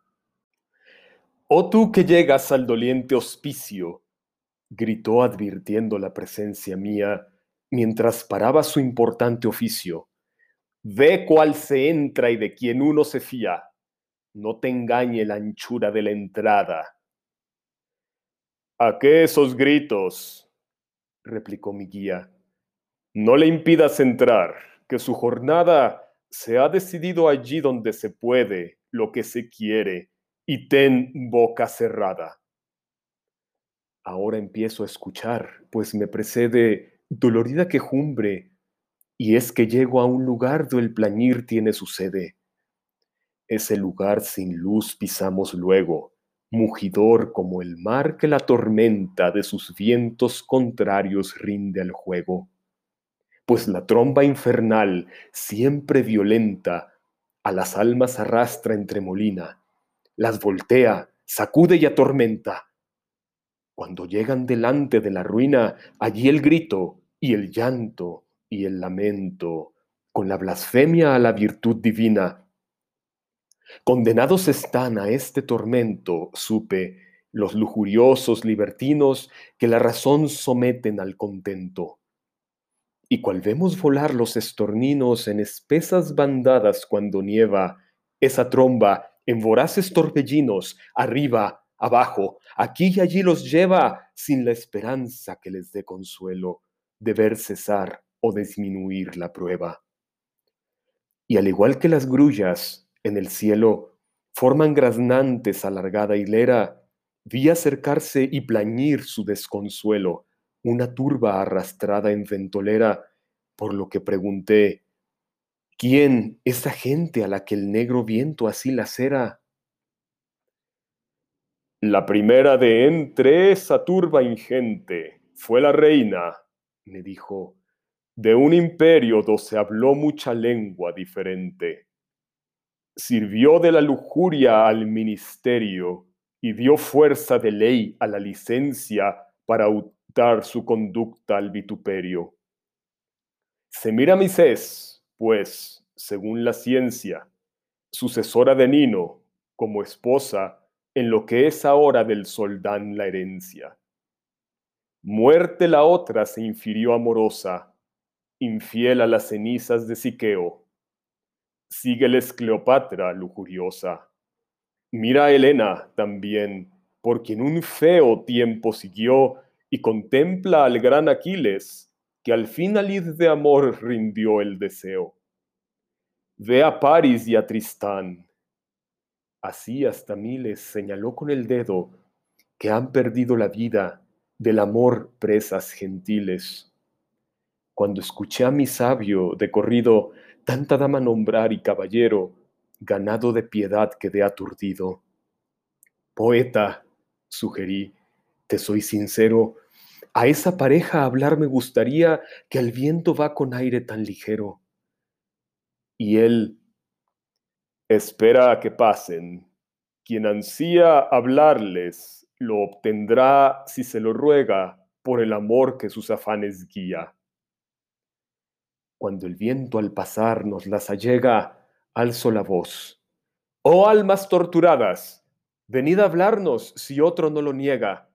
[SPEAKER 2] Oh tú que llegas al doliente hospicio, gritó advirtiendo la presencia mía mientras paraba su importante oficio. Ve cuál se entra y de quien uno se fía. No te engañe la anchura de la entrada. ¿A qué esos gritos? replicó mi guía. No le impidas entrar, que su jornada se ha decidido allí donde se puede lo que se quiere, y ten boca cerrada. Ahora empiezo a escuchar, pues me precede dolorida quejumbre, y es que llego a un lugar donde el plañir tiene su sede. Ese lugar sin luz pisamos luego, mugidor como el mar que la tormenta de sus vientos contrarios rinde al juego. Pues la tromba infernal, siempre violenta, a las almas arrastra entre molina, las voltea, sacude y atormenta. Cuando llegan delante de la ruina, allí el grito y el llanto y el lamento, con la blasfemia a la virtud divina. Condenados están a este tormento, supe, los lujuriosos libertinos que la razón someten al contento. Y cual vemos volar los estorninos en espesas bandadas cuando nieva, esa tromba en voraces torbellinos, arriba, abajo, aquí y allí los lleva sin la esperanza que les dé consuelo de ver cesar o disminuir la prueba. Y al igual que las grullas en el cielo forman graznantes alargada hilera, vi acercarse y plañir su desconsuelo una turba arrastrada en ventolera, por lo que pregunté, ¿quién esa gente a la que el negro viento así lacera? La primera de entre esa turba ingente fue la reina, me dijo, de un imperio do se habló mucha lengua diferente. Sirvió de la lujuria al ministerio y dio fuerza de ley a la licencia para dar su conducta al vituperio. Semiramis pues, según la ciencia, sucesora de Nino, como esposa, en lo que es ahora del soldán la herencia. Muerte la otra se infirió amorosa, infiel a las cenizas de Siqueo. Sígueles Cleopatra lujuriosa. Mira a Helena también, por quien un feo tiempo siguió y contempla al gran Aquiles, que al fin al id de amor rindió el deseo. Ve a París y a Tristán. Así hasta Miles señaló con el dedo que han perdido la vida del amor presas gentiles. Cuando escuché a mi sabio de corrido tanta dama nombrar y caballero, ganado de piedad quedé aturdido. Poeta, sugerí, te soy sincero, a esa pareja hablar me gustaría que al viento va con aire tan ligero. Y él, espera a que pasen. Quien ansía hablarles lo obtendrá si se lo ruega por el amor que sus afanes guía. Cuando el viento al pasar nos las allega, alzo la voz. Oh almas torturadas, venid a hablarnos si otro no lo niega.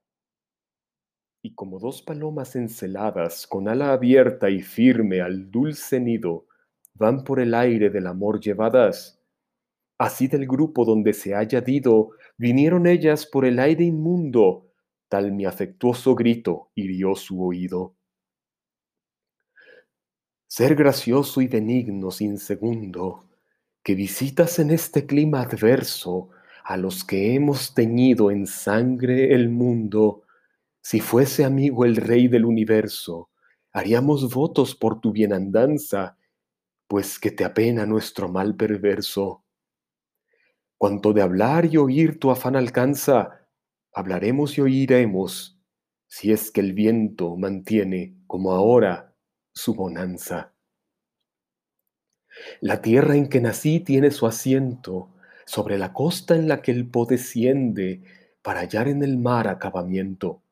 [SPEAKER 2] Y como dos palomas enceladas, con ala abierta y firme al dulce nido, van por el aire del amor llevadas, Así del grupo donde se haya dido, vinieron ellas por el aire inmundo, tal mi afectuoso grito hirió su oído. Ser gracioso y benigno sin segundo, que visitas en este clima adverso a los que hemos teñido en sangre el mundo, si fuese amigo el rey del universo, haríamos votos por tu bienandanza, pues que te apena nuestro mal perverso Cuanto de hablar y oír tu afán alcanza, hablaremos y oiremos, si es que el viento mantiene, como ahora, su bonanza. La tierra en que nací tiene su asiento sobre la costa en la que el po desciende para hallar en el mar acabamiento.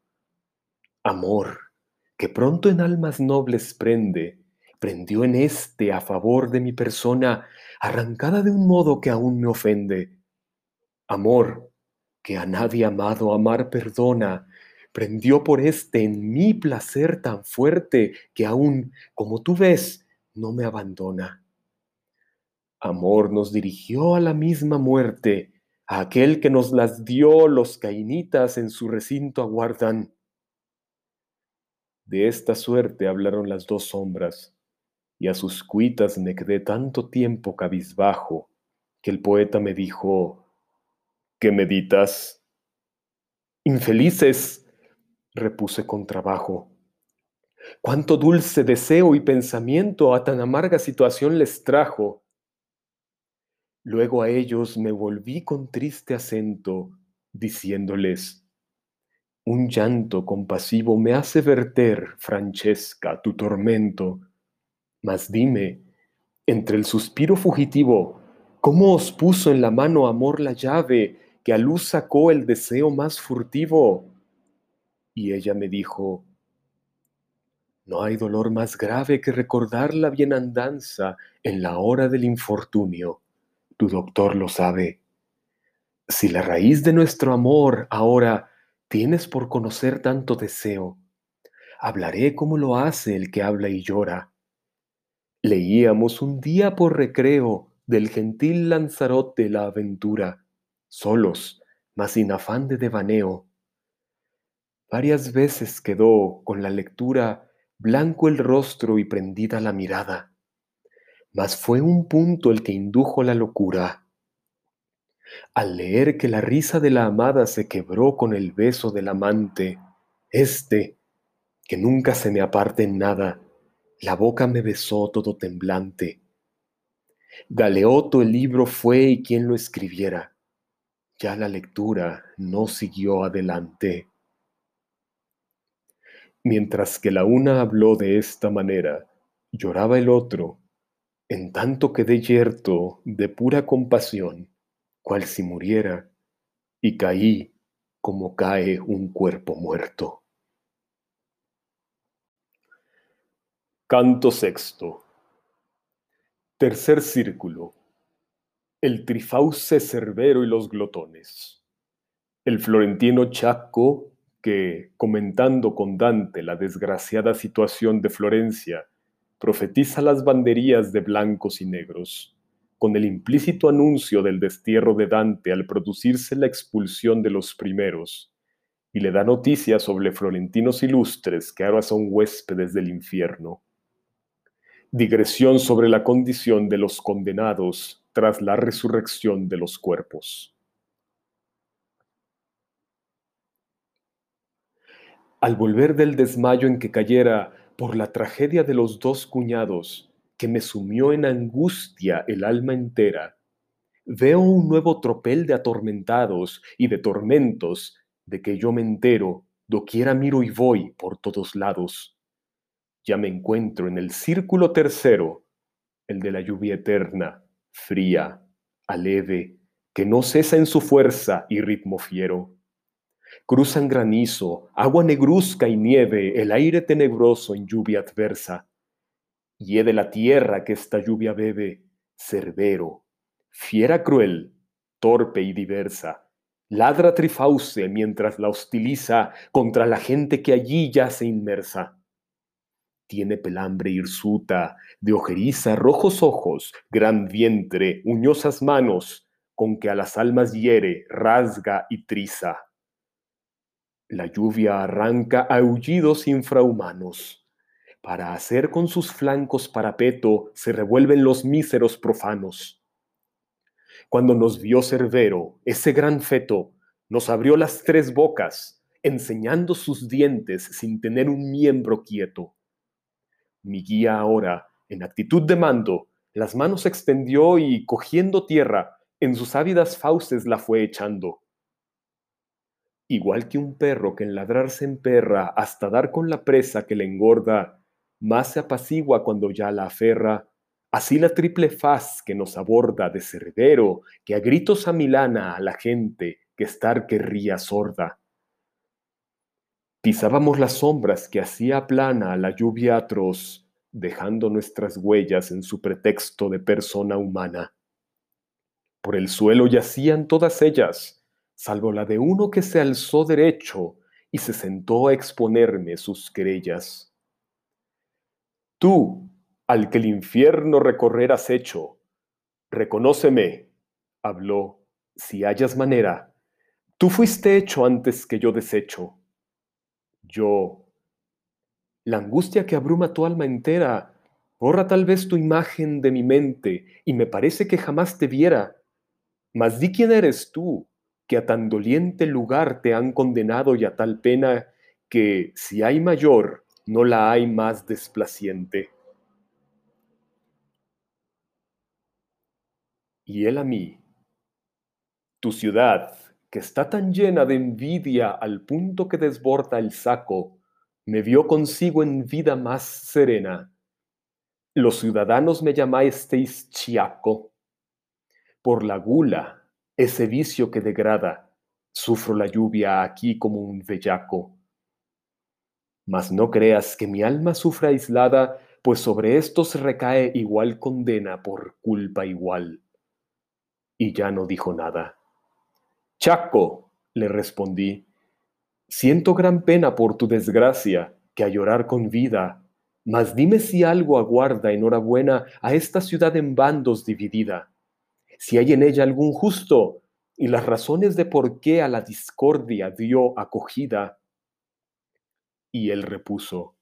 [SPEAKER 2] Amor, que pronto en almas nobles prende, prendió en este a favor de mi persona, arrancada de un modo que aún me ofende. Amor, que a nadie amado amar perdona, prendió por este en mi placer tan fuerte que aún, como tú ves, no me abandona. Amor nos dirigió a la misma muerte, a aquel que nos las dio los cainitas en su recinto aguardan. De esta suerte hablaron las dos sombras, y a sus cuitas me quedé tanto tiempo cabizbajo, que el poeta me dijo, ¿qué meditas? Infelices, repuse con trabajo. Cuánto dulce deseo y pensamiento a tan amarga situación les trajo. Luego a ellos me volví con triste acento, diciéndoles, un llanto compasivo me hace verter, Francesca, tu tormento. Mas dime, entre el suspiro fugitivo, ¿cómo os puso en la mano amor la llave que a luz sacó el deseo más furtivo? Y ella me dijo, no hay dolor más grave que recordar la bienandanza en la hora del infortunio tu doctor lo sabe. Si la raíz de nuestro amor ahora tienes por conocer tanto deseo, hablaré como lo hace el que habla y llora. Leíamos un día por recreo del gentil Lanzarote la aventura, solos, mas sin afán de devaneo. Varias veces quedó con la lectura blanco el rostro y prendida la mirada mas fue un punto el que indujo la locura. Al leer que la risa de la amada se quebró con el beso del amante, este, que nunca se me aparte en nada, la boca me besó todo temblante. Galeoto el libro fue y quien lo escribiera. Ya la lectura no siguió adelante. Mientras que la una habló de esta manera, lloraba el otro en tanto quedé yerto de pura compasión, cual si muriera, y caí como cae un cuerpo muerto.
[SPEAKER 1] Canto sexto. Tercer círculo. El trifauce cerbero y los glotones. El florentino Chaco, que, comentando con Dante la desgraciada situación de Florencia, profetiza las banderías de blancos y negros, con el implícito anuncio del destierro de Dante al producirse la expulsión de los primeros, y le da noticias sobre florentinos ilustres que ahora son huéspedes del infierno. Digresión sobre la condición de los condenados tras la resurrección de los cuerpos. Al volver del desmayo en que cayera por la tragedia de los dos cuñados que me sumió en angustia el alma entera, veo un nuevo tropel de atormentados y de tormentos de que yo me entero, doquiera miro y voy por todos lados. Ya me encuentro en el círculo tercero, el de la lluvia eterna, fría, aleve, que no cesa en su fuerza y ritmo fiero Cruzan granizo, agua negruzca y nieve, el aire tenebroso en lluvia adversa. De la tierra que esta lluvia bebe, cerbero, fiera cruel, torpe y diversa. Ladra Trifauce mientras la hostiliza contra la gente que allí yace inmersa. Tiene pelambre hirsuta, de ojeriza, rojos ojos, gran vientre, uñosas manos, con que a las almas hiere, rasga y triza la lluvia arranca aullidos infrahumanos. Para hacer con sus flancos parapeto se revuelven los míseros profanos. Cuando nos vio Cerbero, ese gran feto, nos abrió las tres bocas, enseñando sus dientes sin tener un miembro quieto. Mi guía ahora, en actitud de mando, las manos extendió y, cogiendo tierra, en sus ávidas fauces la fue echando igual que un perro que en ladrar se emperra hasta dar con la presa que le engorda, más se apacigua cuando ya la aferra,
[SPEAKER 2] Así la triple faz que nos aborda de Cerbero, que a gritos amilana a la gente que estar querría sorda. Pisábamos las sombras que hacía plana la lluvia atroz, dejando nuestras huellas en su pretexto de persona humana. Por el suelo yacían todas ellas, salvo la de uno que se alzó derecho y se sentó a exponerme sus querellas. Tú, al que el infierno recorrer has hecho. Reconóceme, habló, si hayas manera. Tú fuiste hecho antes que yo deshecho. Yo. La angustia que abruma tu alma entera borra tal vez tu imagen de mi mente y me parece que jamás te viera. Mas di quién eres tú, que a tan doliente lugar te han condenado y a tal pena que, si hay mayor, no la hay más desplaciente. y él a mí. Tu ciudad, que está tan llena de envidia al punto que desborda el saco, me vio consigo en vida más serena. Los ciudadanos me llamasteis chiaco. Por la gula, ese vicio que degrada, sufro la lluvia aquí como un bellaco. Mas no creas que mi alma sufra aislada, pues sobre estos recae igual condena por culpa igual y ya no dijo nada. Chaco, le respondí, siento gran pena por tu desgracia, que a llorar con vida, mas dime si algo aguarda enhorabuena a esta ciudad en bandos dividida, si hay en ella algún justo y las razones de por qué a la discordia dio acogida. Y él repuso,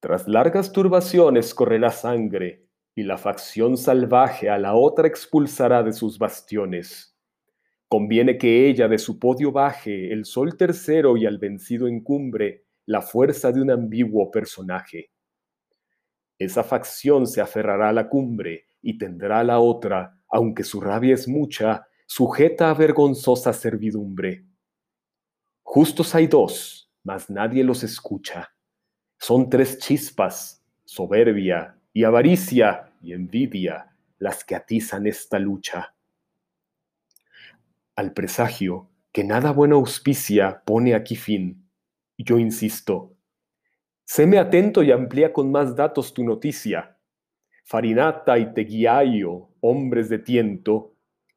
[SPEAKER 2] tras largas turbaciones correrá sangre, y la facción salvaje a la otra expulsará de sus bastiones. Conviene que ella de su podio baje el sol tercero y al vencido encumbre la fuerza de un ambiguo personaje. Esa facción se aferrará a la cumbre y tendrá a la otra, aunque su rabia es mucha, sujeta a vergonzosa servidumbre. Justos hay dos, mas nadie los escucha. Son tres chispas, soberbia y avaricia, y envidia las que atizan esta lucha. Al presagio que nada buena auspicia pone aquí fin, yo insisto, séme atento y amplía con más datos tu noticia. Farinata y Teguiaio, hombres de tiento,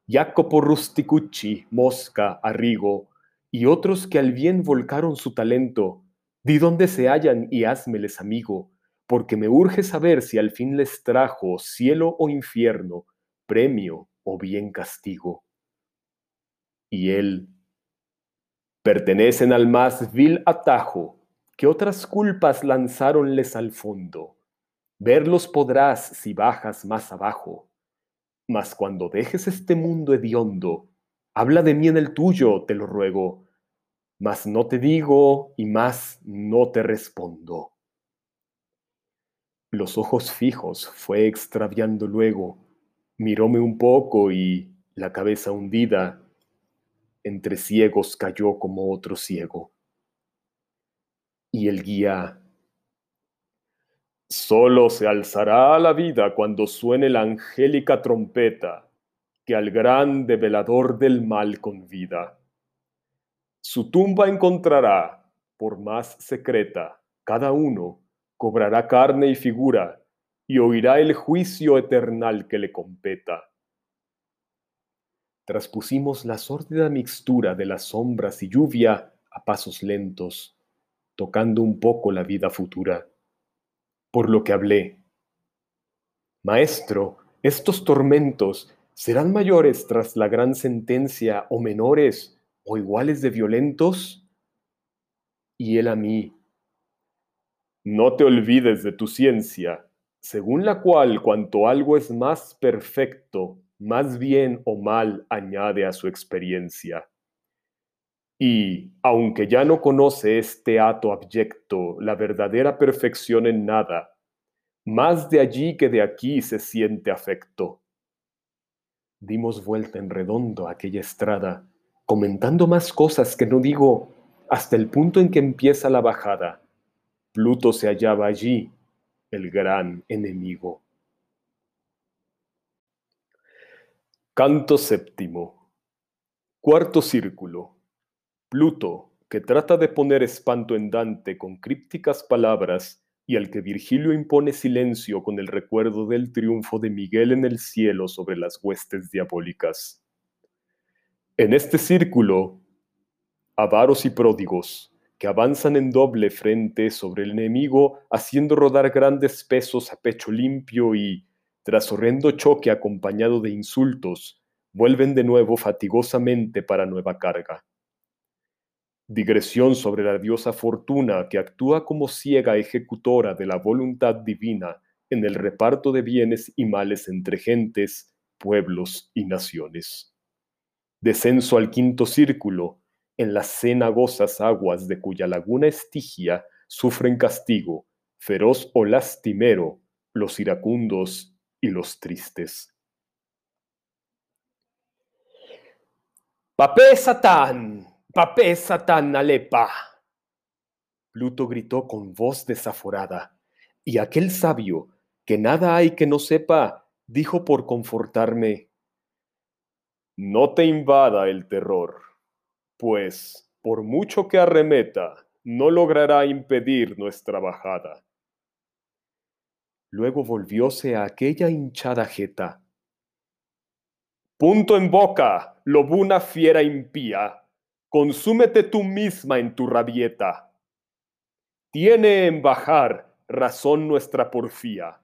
[SPEAKER 2] Jacopo Rusticucci, Mosca, Arrigo, y otros que al bien volcaron su talento, di dónde se hallan y házmeles amigo, porque me urge saber si al fin les trajo cielo o infierno, premio o bien castigo. Y él, pertenecen al más vil atajo, que otras culpas lanzáronles al fondo. Verlos podrás si bajas más abajo. Mas cuando dejes este mundo hediondo, habla de mí en el tuyo, te lo ruego. Mas no te digo y más no te respondo. Los ojos fijos fue extraviando luego, miróme un poco y, la cabeza hundida, entre ciegos cayó como otro ciego. Y el guía, solo se alzará a la vida cuando suene la angélica trompeta al gran develador del mal convida. Su tumba encontrará, por más secreta, cada uno cobrará carne y figura, y oirá el juicio eternal que le competa. Traspusimos la sórdida mixtura de las sombras y lluvia a pasos lentos, tocando un poco la vida futura. Por lo que hablé. Maestro, estos tormentos serán mayores tras la gran sentencia o menores o iguales de violentos? Y él a mí, no te olvides de tu ciencia, según la cual cuanto algo es más perfecto, más bien o mal añade a su experiencia. Y, aunque ya no conoce este hato abyecto la verdadera perfección en nada, más de allí que de aquí se siente afecto. Dimos vuelta en redondo aquella estrada, comentando más cosas que no digo, hasta el punto en que empieza la bajada. Pluto se hallaba allí, el gran enemigo.
[SPEAKER 1] Canto séptimo. Cuarto círculo. Pluto, que trata de poner espanto en Dante con crípticas palabras, y al que Virgilio impone silencio con el recuerdo del triunfo de Miguel en el cielo sobre las huestes diabólicas. En este círculo, avaros y pródigos, que avanzan en doble frente sobre el enemigo, haciendo rodar grandes pesos a pecho limpio y, tras horrendo choque acompañado de insultos, vuelven de nuevo fatigosamente para nueva carga. Digresión sobre la diosa Fortuna que actúa como ciega ejecutora de la voluntad divina en el reparto de bienes y males entre gentes, pueblos y naciones descenso al quinto círculo, en las cenagosas aguas de cuya laguna estigia sufren castigo, feroz o lastimero, los iracundos y los tristes.
[SPEAKER 3] ¡Papé Satán! ¡Papé Satán Alepa!
[SPEAKER 1] Pluto gritó con voz desaforada, y aquel sabio, que nada hay que no sepa, dijo por confortarme, no te invada el terror, pues, por mucho que arremeta, no logrará impedir nuestra bajada. Luego volvióse a aquella hinchada jeta. Punto en boca, lobuna fiera impía, consúmete tú misma en tu rabieta. Tiene en bajar razón nuestra porfía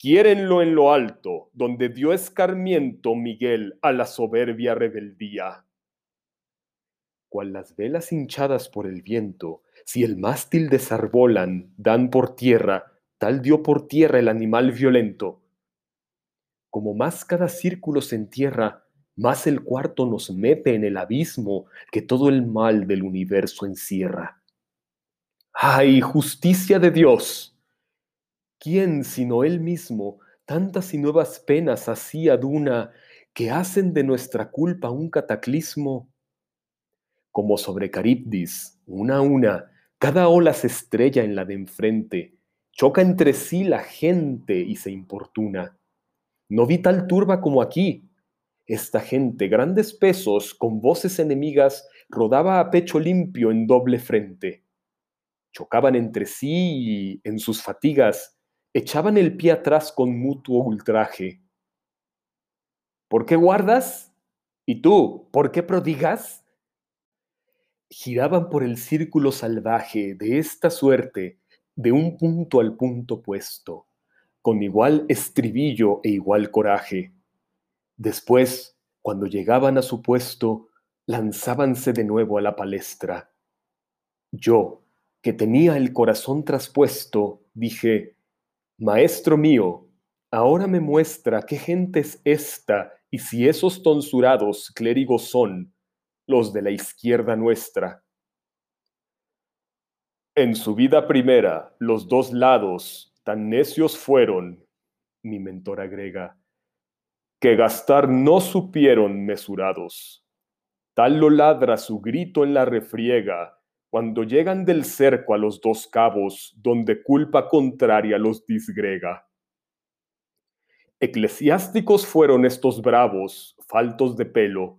[SPEAKER 1] Quiérenlo en lo alto, donde dio escarmiento Miguel a la soberbia rebeldía. Cual las velas hinchadas por el viento, si el mástil desarbolan, dan por tierra, tal dio por tierra el animal violento. Como más cada círculo se entierra, más el cuarto nos mete en el abismo que todo el mal del universo encierra. ¡Ay, justicia de Dios! ¿Quién sino Él mismo tantas y nuevas penas hacía duna que hacen de nuestra culpa un cataclismo? Como sobre Caribdis, una a una, cada ola se estrella en la de enfrente, choca entre sí la gente y se importuna. No vi tal turba como aquí. Esta gente, grandes pesos, con voces enemigas, rodaba a pecho limpio en doble frente. Chocaban entre sí y, en sus fatigas, echaban el pie atrás con mutuo ultraje. ¿Por qué guardas? ¿Y tú, por qué prodigas? Giraban por el círculo salvaje de esta suerte, de un punto al punto puesto, con igual estribillo e igual coraje. Después, cuando llegaban a su puesto, lanzábanse de nuevo a la palestra. Yo, que tenía el corazón traspuesto, dije, Maestro mío, ahora me muestra qué gente es esta y si esos tonsurados clérigos son los de la izquierda nuestra. En su vida primera, los dos lados tan necios fueron, mi mentor agrega, que gastar no supieron mesurados. Tal lo ladra su grito en la refriega, cuando llegan del cerco a los dos cabos, donde culpa contraria los disgrega. Eclesiásticos fueron estos bravos, faltos de pelo,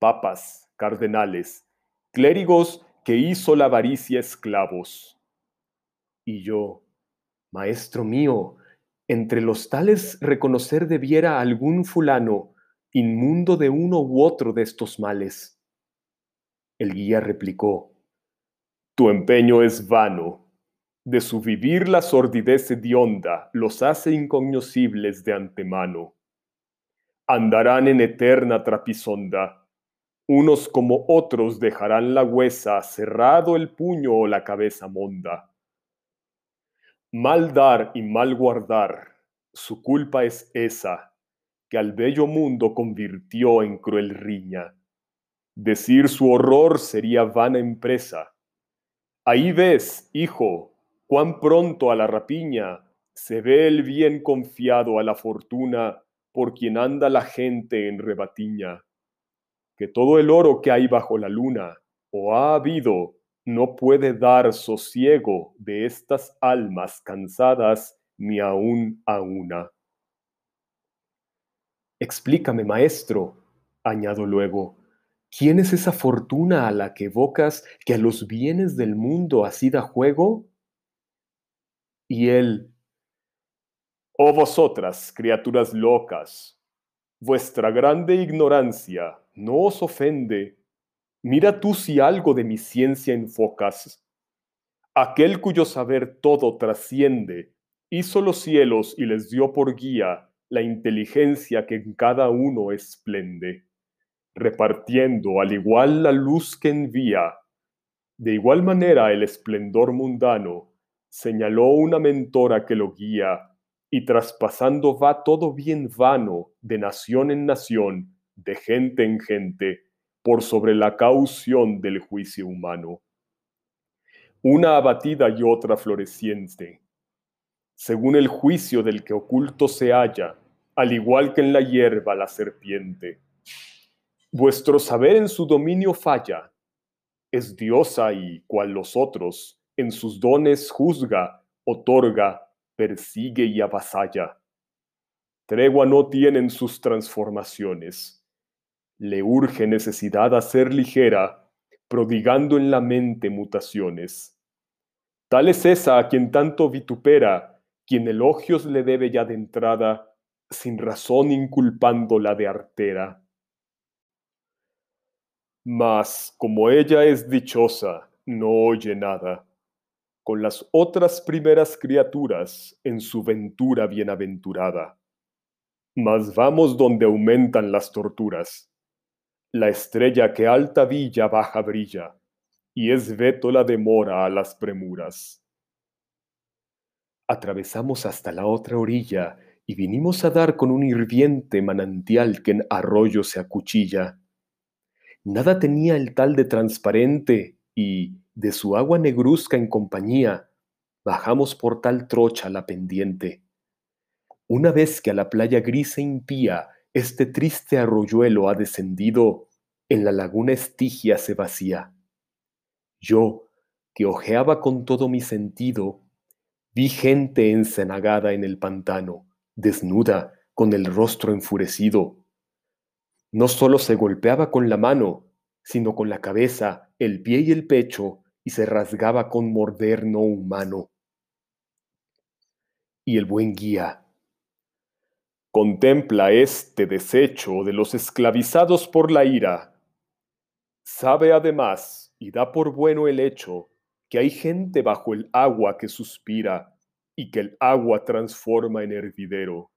[SPEAKER 1] papas, cardenales, clérigos que hizo la avaricia esclavos. Y yo, maestro mío, entre los tales reconocer debiera algún fulano, inmundo de uno u otro de estos males. El guía replicó, tu empeño es vano. De su vivir la sordidez hedionda los hace incognoscibles de antemano. Andarán en eterna trapisonda. Unos como otros dejarán la huesa, cerrado el puño o la cabeza monda. Mal dar y mal guardar, su culpa es esa, que al bello mundo convirtió en cruel riña. Decir su horror sería vana empresa. Ahí ves, hijo, cuán pronto a la rapiña se ve el bien confiado a la fortuna por quien anda la gente en rebatiña, que todo el oro que hay bajo la luna o ha habido no puede dar sosiego de estas almas cansadas ni aún a una.
[SPEAKER 2] Explícame, maestro, añado luego, ¿quién es esa fortuna a la que evocas que a los bienes del mundo así da juego? Y él, Oh vosotras, criaturas locas, vuestra grande ignorancia no os ofende. Mira tú si algo de mi ciencia enfocas. Aquel cuyo saber todo trasciende, hizo los cielos y les dio por guía la inteligencia que en cada uno esplende, repartiendo al igual la luz que envía. De igual manera el esplendor mundano señaló una mentora que lo guía y traspasando va todo bien vano de nación en nación, de gente en gente, por sobre la caución del juicio humano. Una abatida y otra floreciente, según el juicio del que oculto se halla, al igual que en la hierba la serpiente. Vuestro saber en su dominio falla, es diosa y, cual los otros, en sus dones juzga, otorga, persigue y avasalla. Tregua no tienen sus transformaciones. Le urge necesidad a ser ligera, prodigando en la mente mutaciones. Tal es esa a quien tanto vitupera, quien elogios le debe ya de entrada, sin razón inculpándola de artera. Mas, como ella es dichosa, no oye nada con las otras primeras criaturas en su ventura bienaventurada. Mas vamos donde aumentan las torturas. La estrella que alta villa baja brilla, y es veto la demora a las premuras. Atravesamos hasta la otra orilla y vinimos a dar con un hirviente manantial que en arroyo se acuchilla. Nada tenía el tal de transparente y, de su agua negruzca en compañía, bajamos por tal trocha la pendiente. Una vez que a la playa gris e impía este triste arroyuelo ha descendido, en la laguna estigia se vacía. Yo, que ojeaba con todo mi sentido, vi gente encenagada en el pantano, desnuda, con el rostro enfurecido. No solo se golpeaba con la mano, sino con la cabeza, el pie y el pecho, y se rasgaba con morder no humano. Y el buen guía contempla este desecho de los esclavizados por la ira. Sabe además y da por bueno el hecho que hay gente bajo el agua que suspira y que el agua transforma en hervidero,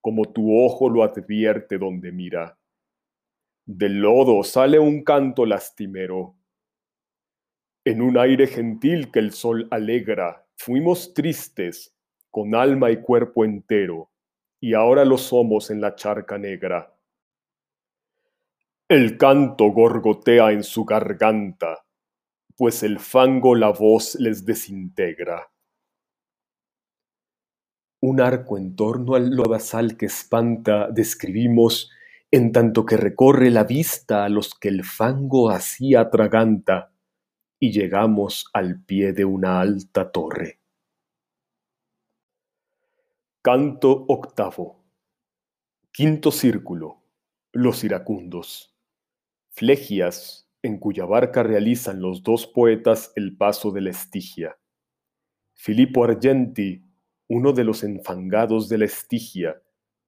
[SPEAKER 2] como tu ojo lo advierte donde mira. Del lodo sale un canto lastimero, en un aire gentil que el sol alegra, fuimos tristes, con alma y cuerpo entero, y ahora lo somos en la charca negra. El canto gorgotea en su garganta, pues el fango la voz les desintegra. Un arco en torno al lodazal que espanta describimos en tanto que recorre la vista a los que el fango así atraganta y llegamos al pie de una alta torre. Canto octavo. Quinto círculo. Los iracundos. Flegias, en cuya barca realizan los dos poetas el paso de la Estigia. Filippo Argenti, uno de los enfangados de la Estigia,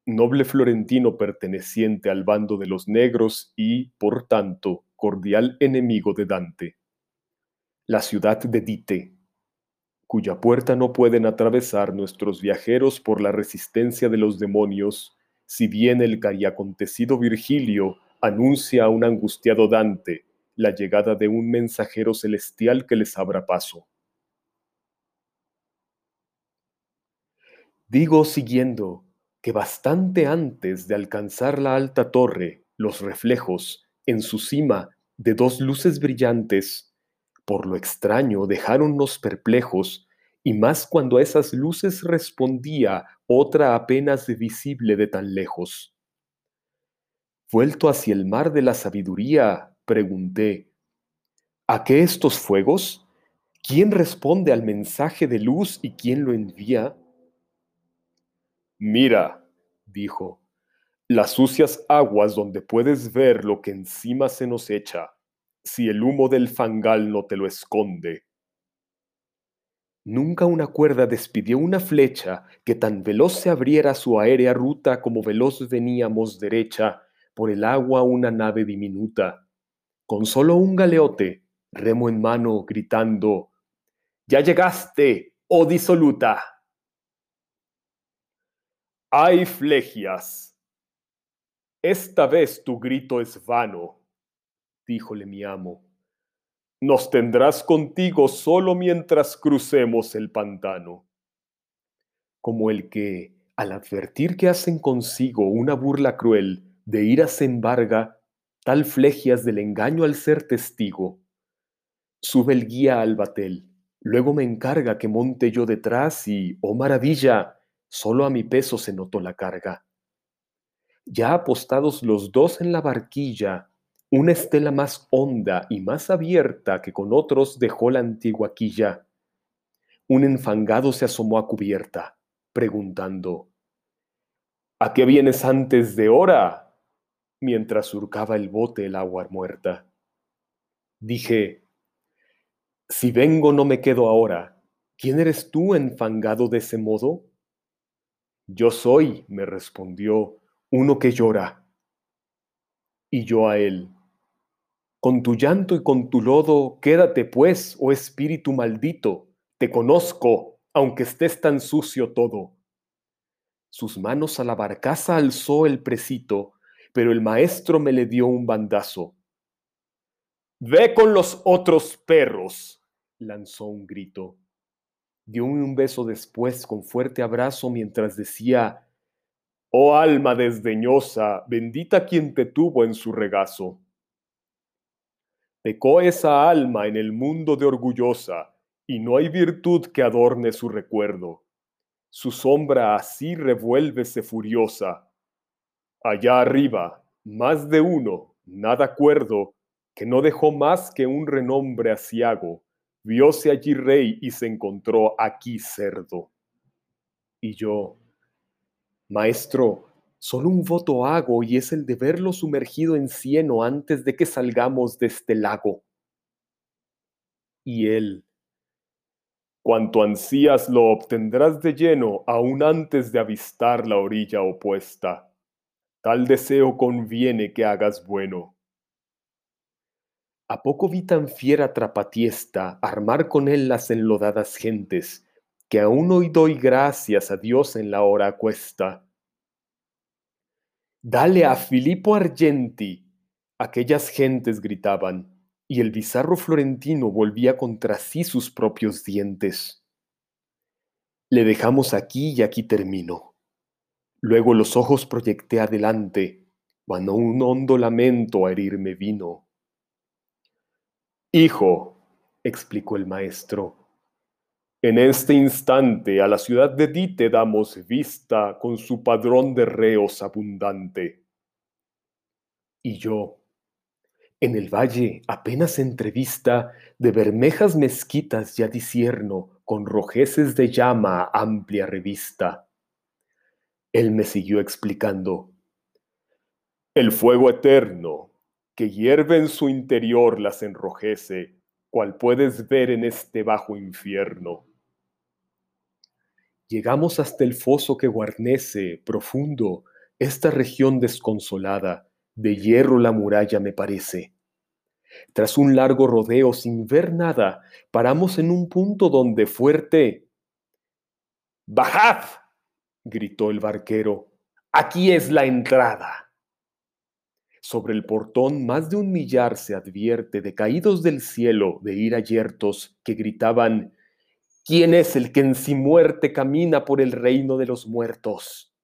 [SPEAKER 2] noble florentino perteneciente al bando de los negros y, por tanto, cordial enemigo de Dante la ciudad de Dite, cuya puerta no pueden atravesar nuestros viajeros por la resistencia de los demonios, si bien el cariacontecido Virgilio anuncia a un angustiado Dante la llegada de un mensajero celestial que les abra paso. Digo siguiendo que bastante antes de alcanzar la alta torre, los reflejos, en su cima, de dos luces brillantes por lo extraño, dejáronnos perplejos, y más cuando a esas luces respondía otra apenas visible de tan lejos. Vuelto hacia el mar de la sabiduría, pregunté, ¿a qué estos fuegos? ¿Quién responde al mensaje de luz y quién lo envía? Mira, dijo,
[SPEAKER 1] las sucias aguas donde puedes ver lo que encima se nos echa, si el humo del fangal no te lo esconde. Nunca una cuerda despidió una flecha que tan veloz se abriera su aérea ruta como veloz veníamos derecha por el agua una nave diminuta, con solo un galeote, remo en mano, gritando, Ya llegaste, oh disoluta. ¡Ay, Flegias! Esta vez tu grito es vano, díjole mi amo. Nos tendrás contigo solo mientras crucemos el pantano. Como el que, al advertir que hacen consigo una burla cruel, de ira se embarga, tal Flegias del engaño al ser testigo. Sube el guía al batel, luego me encarga que monte yo detrás y, oh maravilla, Solo a mi peso se notó la carga. Ya apostados los dos en la barquilla, una estela más honda y más abierta que con otros dejó la antigua quilla. Un enfangado se asomó a cubierta, preguntando, ¿A qué vienes antes de hora? mientras surcaba el bote el agua muerta. Dije, si vengo no me quedo ahora. ¿Quién eres tú enfangado de ese modo? Yo soy, me respondió, uno que llora. Y yo a él, con tu llanto y con tu lodo, quédate pues, oh espíritu maldito, te conozco, aunque estés tan sucio todo. Sus manos a la barcaza alzó el precito, pero el maestro me le dio un bandazo. Ve con los otros perros, lanzó un grito. Dio un beso después con fuerte abrazo mientras decía, Oh alma desdeñosa, bendita quien te tuvo en su regazo. Pecó esa alma en el mundo de orgullosa, y no hay virtud que adorne su recuerdo. Su sombra así revuélvese furiosa. Allá arriba, más de uno, nada cuerdo, que no dejó más que un renombre asiago, Vióse allí rey y se encontró aquí cerdo. Y yo, Maestro, solo un voto hago y es el de verlo sumergido en cieno antes de que salgamos de este lago. Y él, cuanto ansías lo obtendrás de lleno aún antes de avistar la orilla opuesta. Tal deseo conviene que hagas bueno. ¿A poco vi tan fiera trapatiesta armar con él las enlodadas gentes, que aún hoy doy gracias a Dios en la hora cuesta? Dale a Filippo Argenti, aquellas gentes gritaban, y el bizarro florentino volvía contra sí sus propios dientes. Le dejamos aquí y aquí termino. Luego los ojos proyecté adelante, cuando un hondo lamento a herirme vino. Hijo, explicó el maestro, en este instante a la ciudad de Dite damos vista con su padrón de reos abundante. Y yo, en el valle apenas entrevista de bermejas mezquitas ya disierno con rojeces de llama amplia revista. Él me siguió explicando. El fuego eterno, que hierve en su interior las enrojece, cual puedes ver en este bajo infierno. Llegamos hasta el foso que guarnece, profundo, esta región desconsolada, de hierro la muralla me parece. Tras un largo rodeo sin ver nada, paramos en un punto donde fuerte... ¡Bajad! gritó el barquero. Aquí es la entrada. Sobre el portón más de un millar se advierte de caídos del cielo de ira yertos que gritaban, ¿quién es el que en sí muerte camina por el reino de los muertos?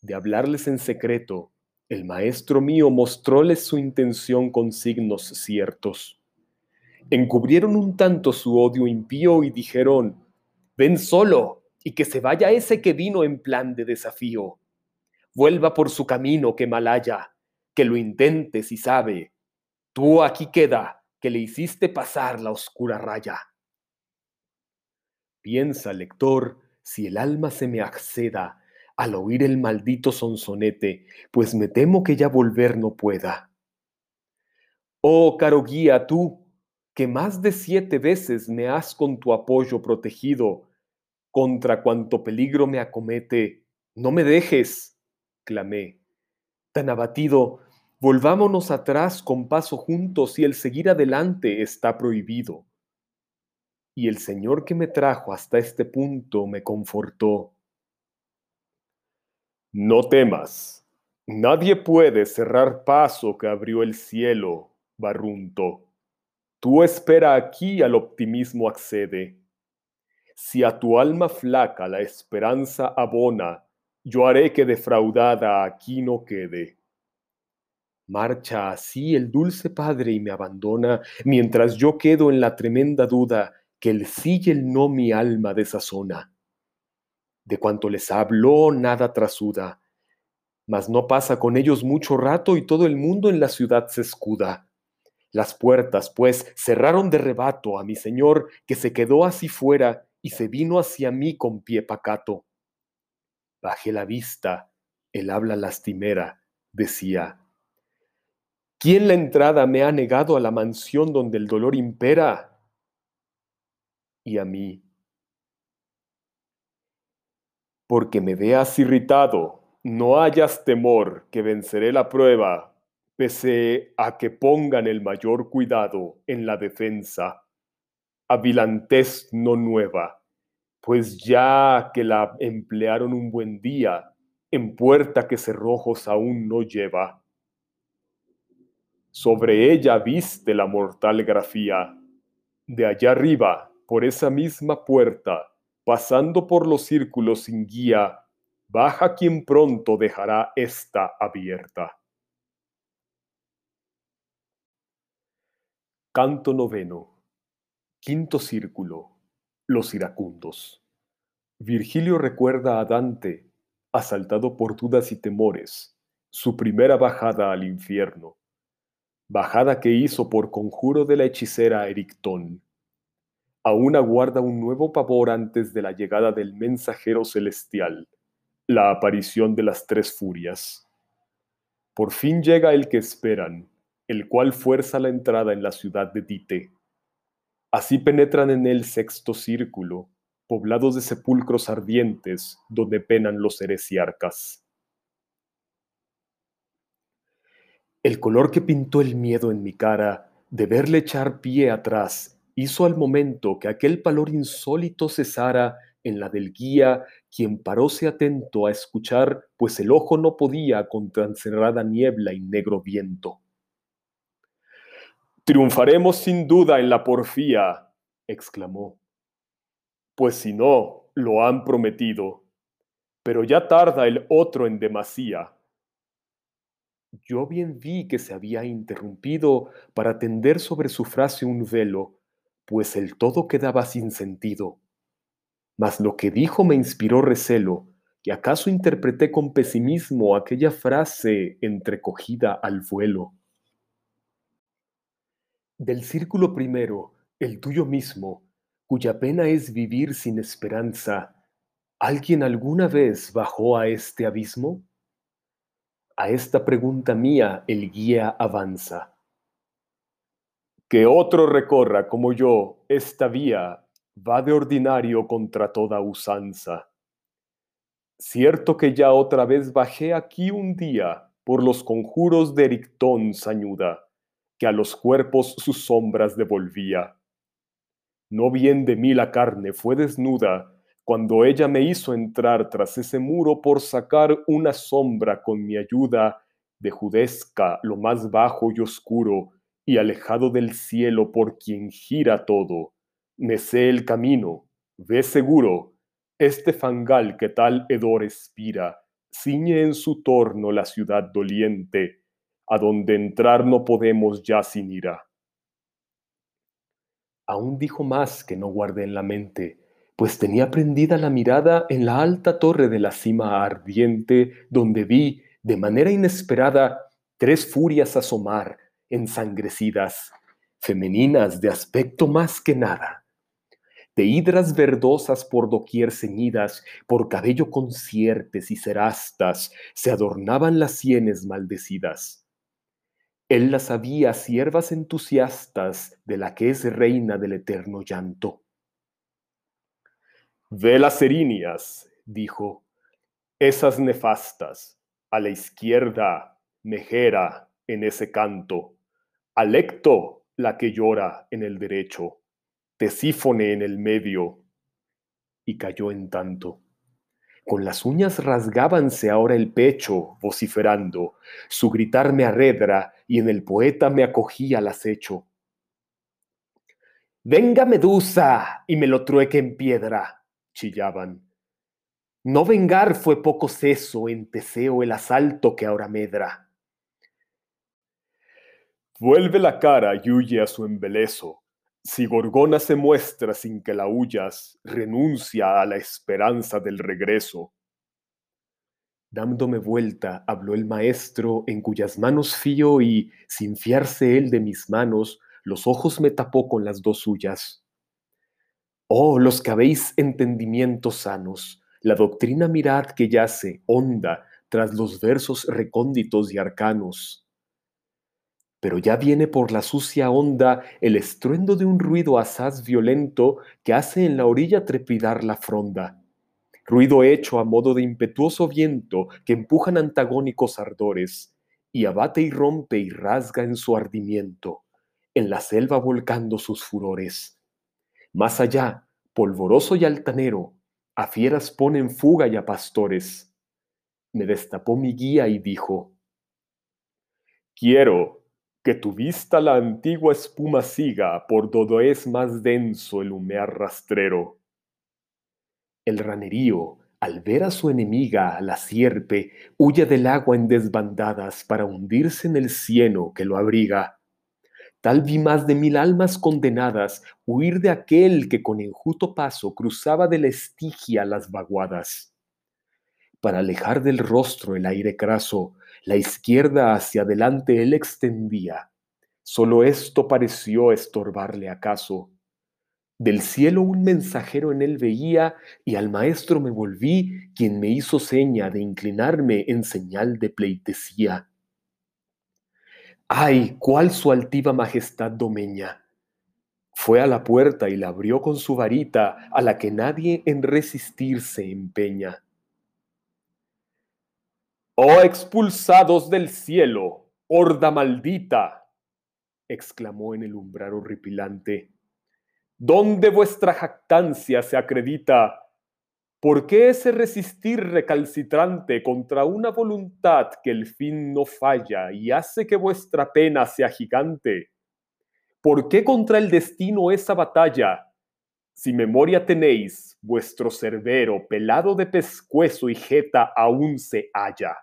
[SPEAKER 1] De hablarles en secreto, el maestro mío mostróles su intención con signos ciertos. Encubrieron un tanto su odio impío y dijeron, ven solo y que se vaya ese que vino en plan de desafío. Vuelva por su camino que mal haya que lo intente si sabe. Tú aquí queda, que le hiciste pasar la oscura raya. Piensa, lector, si el alma se me acceda,
[SPEAKER 3] al oír el maldito sonsonete, pues me temo que ya volver no pueda. Oh, caro guía, tú, que más de siete veces me has con tu apoyo protegido contra cuanto peligro me acomete, no me dejes, clamé. Tan abatido, volvámonos atrás con paso juntos y el seguir adelante está prohibido. Y el Señor que me trajo hasta este punto me confortó.
[SPEAKER 1] No temas, nadie puede cerrar paso que abrió el cielo, barrunto. Tú espera aquí al optimismo accede. Si a tu alma flaca la esperanza abona, yo haré que defraudada aquí no quede.
[SPEAKER 3] Marcha así el dulce Padre y me abandona, mientras yo quedo en la tremenda duda que el sí y el no mi alma desazona. De cuanto les habló, nada trasuda, mas no pasa con ellos mucho rato y todo el mundo en la ciudad se escuda. Las puertas, pues, cerraron de rebato a mi señor, que se quedó así fuera y se vino hacia mí con pie pacato. Bajé la vista, el habla lastimera, decía, ¿Quién la entrada me ha negado a la mansión donde el dolor impera? Y a mí, porque me veas irritado, no hayas temor que venceré la prueba, pese a que pongan el mayor cuidado en la defensa. Avilantés no nueva, pues ya que la emplearon un buen día, en puerta que cerrojos aún no lleva. Sobre ella viste la mortal grafía. De allá arriba, por esa misma puerta, pasando por los círculos sin guía, baja quien pronto dejará esta abierta. Canto noveno. Quinto círculo. Los iracundos. Virgilio recuerda a Dante, asaltado por dudas y temores, su primera bajada al infierno, bajada que hizo por conjuro de la hechicera Erictón aún aguarda un nuevo pavor antes de la llegada del mensajero celestial, la aparición de las tres furias. Por fin llega el que esperan, el cual fuerza la entrada en la ciudad de Dite. Así penetran en el sexto círculo, poblados de sepulcros ardientes, donde penan los heresiarcas. El color que pintó el miedo en mi cara de verle echar pie atrás hizo al momento que aquel palor insólito cesara en la del guía, quien paróse atento a escuchar, pues el ojo no podía contra encerrada niebla y negro viento. Triunfaremos sin duda en la porfía, exclamó. Pues si no, lo han prometido. Pero ya tarda el otro en demasía. Yo bien vi que se había interrumpido para tender sobre su frase un velo, pues el todo quedaba sin sentido. Mas lo que dijo me inspiró recelo, y acaso interpreté con pesimismo aquella frase entrecogida al vuelo. Del círculo primero, el tuyo mismo, cuya pena es vivir sin esperanza, ¿alguien alguna vez bajó a este abismo? A esta pregunta mía el guía avanza que otro recorra como yo esta vía va de ordinario contra toda usanza. Cierto que ya otra vez bajé aquí un día por los conjuros de Erictón sañuda, que a los cuerpos sus sombras devolvía. No bien de mí la carne fue desnuda, cuando ella me hizo entrar tras ese muro por sacar una sombra con mi ayuda de judesca lo más bajo y oscuro, y alejado del cielo por quien gira todo, me sé el camino, ve seguro, este fangal que tal hedor expira, ciñe en su torno la ciudad doliente, a donde entrar no podemos ya sin ira. Aún dijo más que no guardé en la mente, pues tenía prendida la mirada en la alta torre de la cima ardiente, donde vi, de manera inesperada, tres furias asomar, ensangrecidas, femeninas de aspecto más que nada. de hidras verdosas por doquier ceñidas, por cabello conciertes y cerastas, se adornaban las sienes maldecidas. Él las había siervas entusiastas de la que es reina del eterno llanto.
[SPEAKER 2] Ve las erinias, dijo, esas nefastas, a la izquierda, Mejera en ese canto, Alecto la que llora en el derecho, Tesífone en el medio. Y cayó en tanto. Con las uñas rasgábanse ahora el pecho, vociferando. Su gritar me arredra y en el poeta me acogía al acecho. Venga Medusa y me lo trueque en piedra, chillaban. No vengar fue poco ceso en Teseo el asalto que ahora medra. Vuelve la cara y huye a su embelezo. Si Gorgona se muestra sin que la huyas, renuncia a la esperanza del regreso. Dándome vuelta, habló el maestro, en cuyas manos fío y, sin fiarse él de mis manos, los ojos me tapó con las dos suyas. Oh, los que habéis entendimientos sanos, la doctrina mirad que yace, honda, tras los versos recónditos y arcanos pero ya viene por la sucia onda el estruendo de un ruido asaz violento que hace en la orilla trepidar la fronda. Ruido hecho a modo de impetuoso viento que empujan antagónicos ardores, y abate y rompe y rasga en su ardimiento, en la selva volcando sus furores. Más allá, polvoroso y altanero, a fieras ponen fuga y a pastores. Me destapó mi guía y dijo, Quiero, que tu vista la antigua espuma siga por todo es más denso el humear rastrero. El ranerío, al ver a su enemiga, la sierpe, huye del agua en desbandadas para hundirse en el cieno que lo abriga. Tal vi más de mil almas condenadas huir de aquel que con enjuto paso cruzaba de la estigia las vaguadas. Para alejar del rostro el aire craso, la izquierda hacia adelante él extendía. Solo esto pareció estorbarle acaso. Del cielo un mensajero en él veía y al maestro me volví, quien me hizo seña de inclinarme en señal de pleitesía. ¡Ay, cuál su altiva majestad domeña! Fue a la puerta y la abrió con su varita, a la que nadie en resistir se empeña. Oh expulsados del cielo, horda maldita, exclamó en el umbral horripilante, ¿dónde vuestra jactancia se acredita? ¿Por qué ese resistir recalcitrante contra una voluntad que el fin no falla y hace que vuestra pena sea gigante? ¿Por qué contra el destino esa batalla? Si memoria tenéis, vuestro cerbero pelado de pescuezo y jeta aún se halla.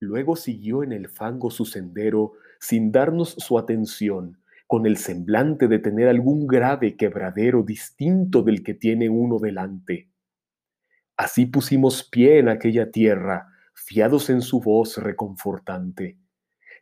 [SPEAKER 2] Luego siguió en el fango su sendero sin darnos su atención, con el semblante de tener algún grave quebradero distinto del que tiene uno delante. Así pusimos pie en aquella tierra, fiados en su voz reconfortante.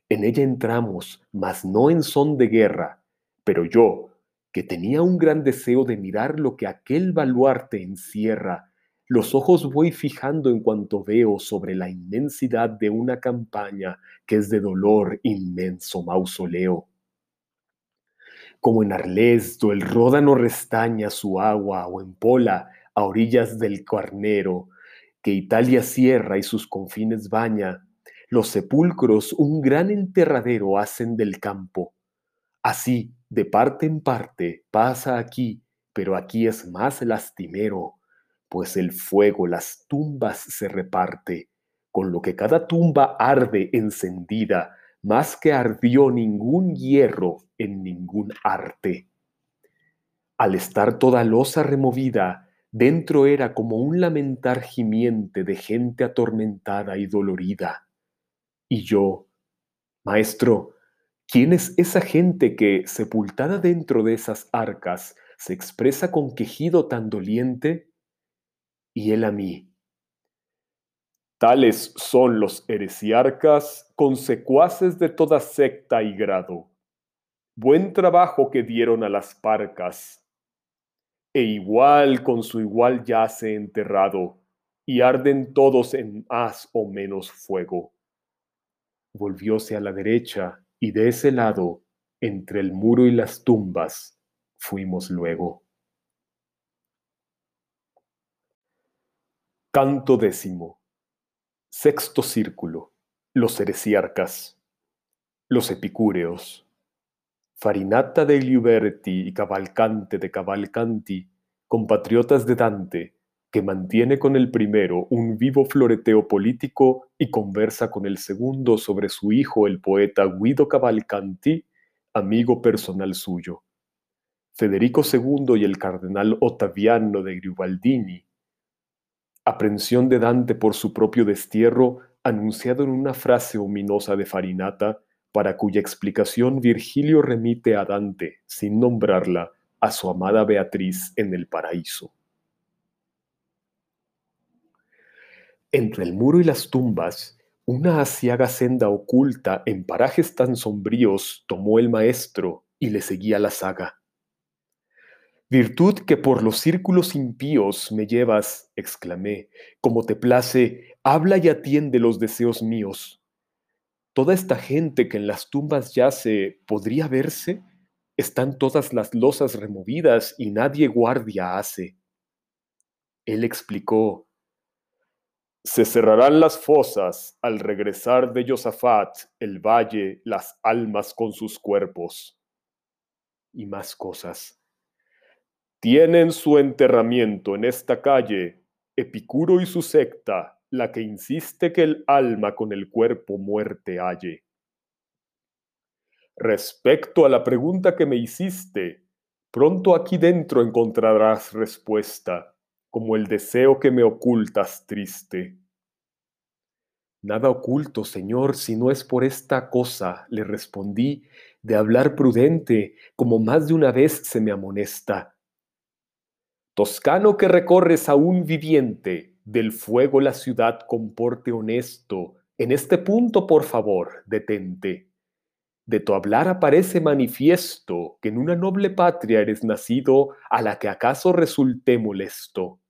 [SPEAKER 2] En ella entramos, mas no en son de guerra, pero yo, que tenía un gran deseo de mirar lo que aquel baluarte encierra, los ojos voy fijando en cuanto veo sobre la inmensidad de una campaña que es de dolor inmenso mausoleo. Como en Arles, do el ródano restaña su agua o en Pola, a orillas del Cuarnero, que Italia cierra y sus confines baña, los sepulcros un gran enterradero hacen del campo. Así, de parte en parte, pasa aquí, pero aquí es más lastimero pues el fuego las tumbas se reparte, con lo que cada tumba arde encendida, más que ardió ningún hierro en ningún arte. Al estar toda losa removida, dentro era como un lamentar gimiente de gente atormentada y dolorida. Y yo, Maestro, ¿quién es esa gente que, sepultada dentro de esas arcas, se expresa con quejido tan doliente? y él a mí. Tales son los heresiarcas, consecuaces de toda secta y grado. Buen trabajo que dieron a las parcas,
[SPEAKER 3] e igual con su igual yace enterrado, y arden todos en más o menos fuego. Volvióse a la derecha, y de ese lado, entre el muro y las tumbas, fuimos luego. Canto décimo. Sexto círculo. Los heresiarcas. Los epicúreos. Farinata de Liuberti y Cavalcante de Cavalcanti, compatriotas de Dante, que mantiene con el primero un vivo floreteo político y conversa con el segundo sobre su hijo el poeta Guido Cavalcanti, amigo personal suyo. Federico II y el cardenal Ottaviano de Gribaldini. Aprensión de Dante por su propio destierro, anunciado en una frase ominosa de Farinata, para cuya explicación Virgilio remite a Dante, sin nombrarla, a su amada Beatriz en el paraíso. Entre el muro y las tumbas, una asiaga senda oculta en parajes tan sombríos tomó el maestro y le seguía la saga. Virtud que por los círculos impíos me llevas, exclamé, como te place, habla y atiende los deseos míos toda esta gente que en las tumbas yace, ¿podría verse? Están todas las losas removidas y nadie guardia hace. Él explicó, se cerrarán las fosas al regresar de Josafat el valle, las almas con sus cuerpos. Y más cosas. Tienen su enterramiento en esta calle Epicuro y su secta, la que insiste que el alma con el cuerpo muerte halle. Respecto a la pregunta que me hiciste, pronto aquí dentro encontrarás respuesta, como el deseo que me ocultas triste. Nada oculto, Señor, si no es por esta cosa, le respondí, de hablar prudente, como más de una vez se me amonesta. Toscano que recorres aún viviente, del fuego la ciudad con porte honesto. En este punto, por favor, detente. De tu hablar aparece manifiesto que en una noble patria eres nacido a la que acaso resulté molesto.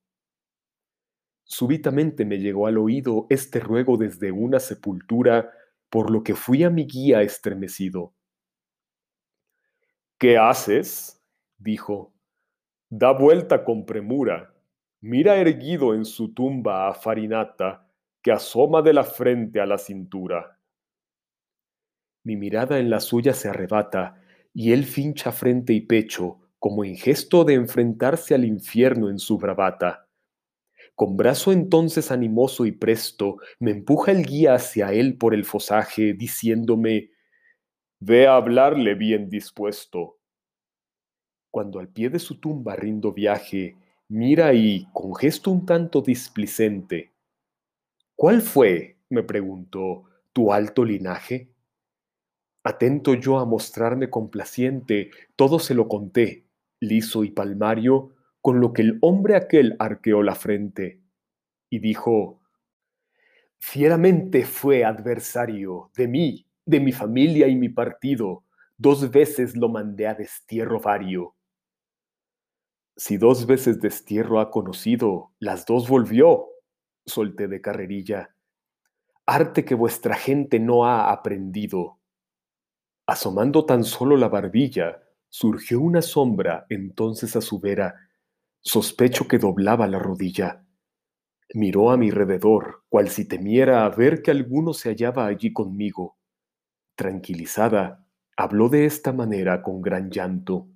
[SPEAKER 3] Súbitamente me llegó al oído este ruego desde una sepultura, por lo que fui a mi guía estremecido. ¿Qué haces? dijo. Da vuelta con premura Mira erguido en su tumba a Farinata, que asoma de la frente a la cintura. Mi mirada en la suya se arrebata, y él fincha frente y pecho, como en gesto de enfrentarse al infierno en su bravata. Con brazo entonces animoso y presto, me empuja el guía hacia él por el fosaje, diciéndome, Ve a hablarle bien dispuesto. Cuando al pie de su tumba rindo viaje, Mira y, con gesto un tanto displicente, ¿cuál fue, me preguntó, tu alto linaje? Atento yo a mostrarme complaciente, todo se lo conté, liso y palmario, con lo que el hombre aquel arqueó la frente, y dijo, Fieramente fue adversario de mí, de mi familia y mi partido, dos veces lo mandé a destierro vario si dos veces destierro ha conocido, las dos volvió, solté de carrerilla. Arte que vuestra gente no ha aprendido. Asomando tan solo la barbilla, surgió una sombra entonces a su vera, sospecho que doblaba la rodilla. Miró a mi alrededor, cual si temiera a ver que alguno se hallaba allí conmigo. Tranquilizada, habló de esta manera con gran llanto.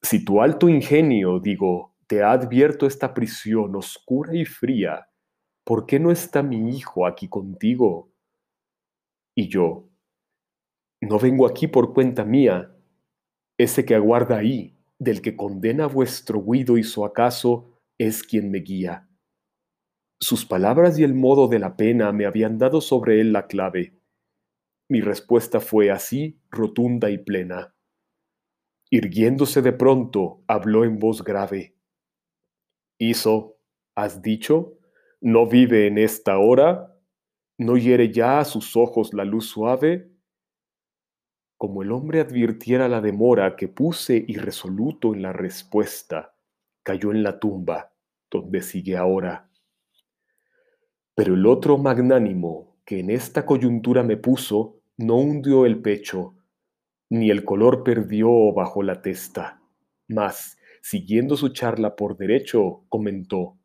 [SPEAKER 3] Si tu alto ingenio, digo, te ha advierto esta prisión oscura y fría, ¿por qué no está mi hijo aquí contigo? Y yo, no vengo aquí por cuenta mía, ese que aguarda ahí, del que condena vuestro huido y su acaso, es quien me guía. Sus palabras y el modo de la pena me habían dado sobre él la clave. Mi respuesta fue así, rotunda y plena. Irguiéndose de pronto, habló en voz grave. Hizo, has dicho, no vive en esta hora, no hiere ya a sus ojos la luz suave. Como el hombre advirtiera la demora que puse irresoluto en la respuesta, cayó en la tumba, donde sigue ahora. Pero el otro magnánimo que en esta coyuntura me puso, no hundió el pecho, ni el color perdió bajo la testa, mas, siguiendo su charla por derecho, comentó,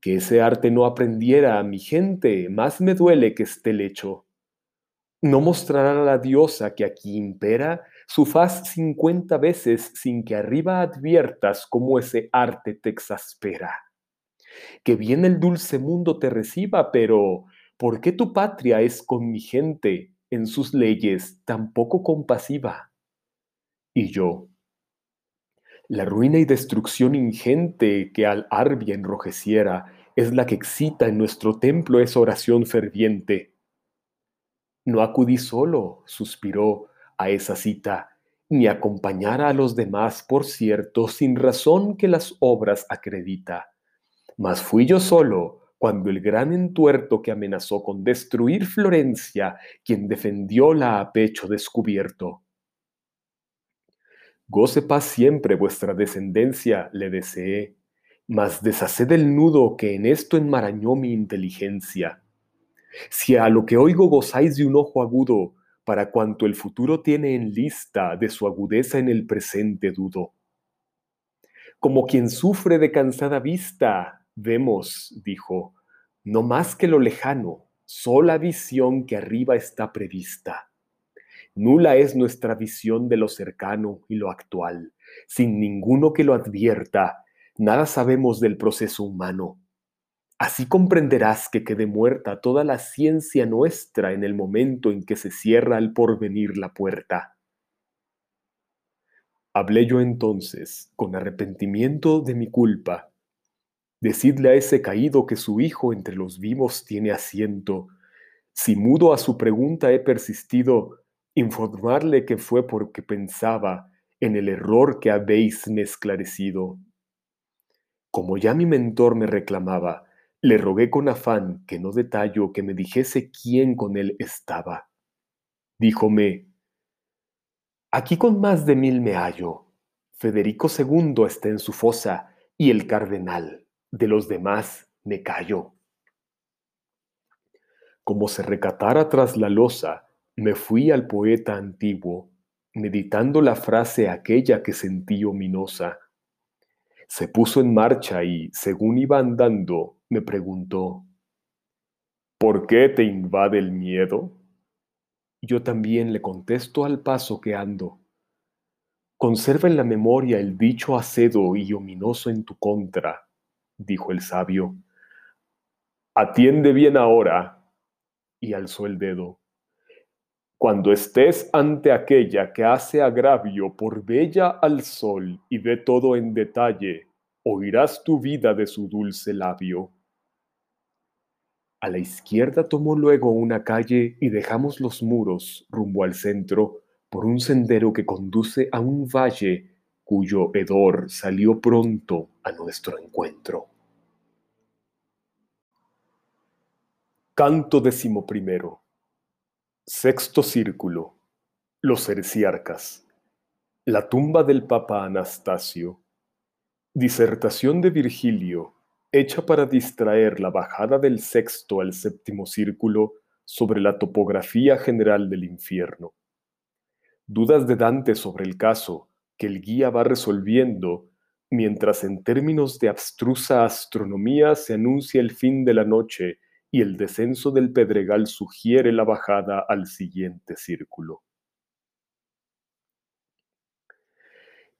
[SPEAKER 3] que ese arte no aprendiera a mi gente, más me duele que esté lecho. ¿No mostrará la diosa que aquí impera su faz cincuenta veces sin que arriba adviertas cómo ese arte te exaspera? Que bien el dulce mundo te reciba, pero ¿por qué tu patria es con mi gente en sus leyes tan poco compasiva? Y yo, la ruina y destrucción ingente que al Arbia enrojeciera es la que excita en nuestro templo esa oración ferviente no acudí solo, suspiró, a esa cita, ni acompañara a los demás, por cierto, sin razón que las obras acredita. Mas fui yo solo, cuando el gran entuerto que amenazó con destruir Florencia, quien defendió la a pecho descubierto. Goce paz siempre vuestra descendencia, le deseé, mas deshaced el nudo que en esto enmarañó mi inteligencia si a lo que oigo gozáis de un ojo agudo, para cuanto el futuro tiene en lista, de su agudeza en el presente dudo. Como quien sufre de cansada vista, vemos, dijo, no más que lo lejano, sola visión que arriba está prevista. Nula es nuestra visión de lo cercano y lo actual. Sin ninguno que lo advierta, nada sabemos del proceso humano Así comprenderás que quede muerta toda la ciencia nuestra en el momento en que se cierra al porvenir la puerta. Hablé yo entonces, con arrepentimiento de mi culpa. Decidle a ese caído que su hijo entre los vivos tiene asiento. Si mudo a su pregunta he persistido, informarle que fue porque pensaba en el error que habéis me esclarecido. Como ya mi mentor me reclamaba, le rogué con afán que no detallo que me dijese quién con él estaba. Díjome, aquí con más de mil me hallo. Federico II está en su fosa y el cardenal. De los demás me callo. Como se recatara tras la losa, me fui al poeta antiguo, meditando la frase aquella que sentí ominosa. Se puso en marcha y, según iba andando, me preguntó, ¿por qué te invade el miedo? Yo también le contesto al paso que ando. Conserva en la memoria el dicho acedo y ominoso en tu contra, dijo el sabio. Atiende bien ahora, y alzó el dedo. Cuando estés ante aquella que hace agravio por bella al sol y ve todo en detalle, oirás tu vida de su dulce labio. A la izquierda tomó luego una calle y dejamos los muros rumbo al centro por un sendero que conduce a un valle cuyo hedor salió pronto a nuestro encuentro. Canto decimoprimero. Sexto círculo. Los heresiarcas. La tumba del Papa Anastasio. Disertación de Virgilio hecha para distraer la bajada del sexto al séptimo círculo sobre la topografía general del infierno. Dudas de Dante sobre el caso que el guía va resolviendo mientras en términos de abstrusa astronomía se anuncia el fin de la noche y el descenso del pedregal sugiere la bajada al siguiente círculo.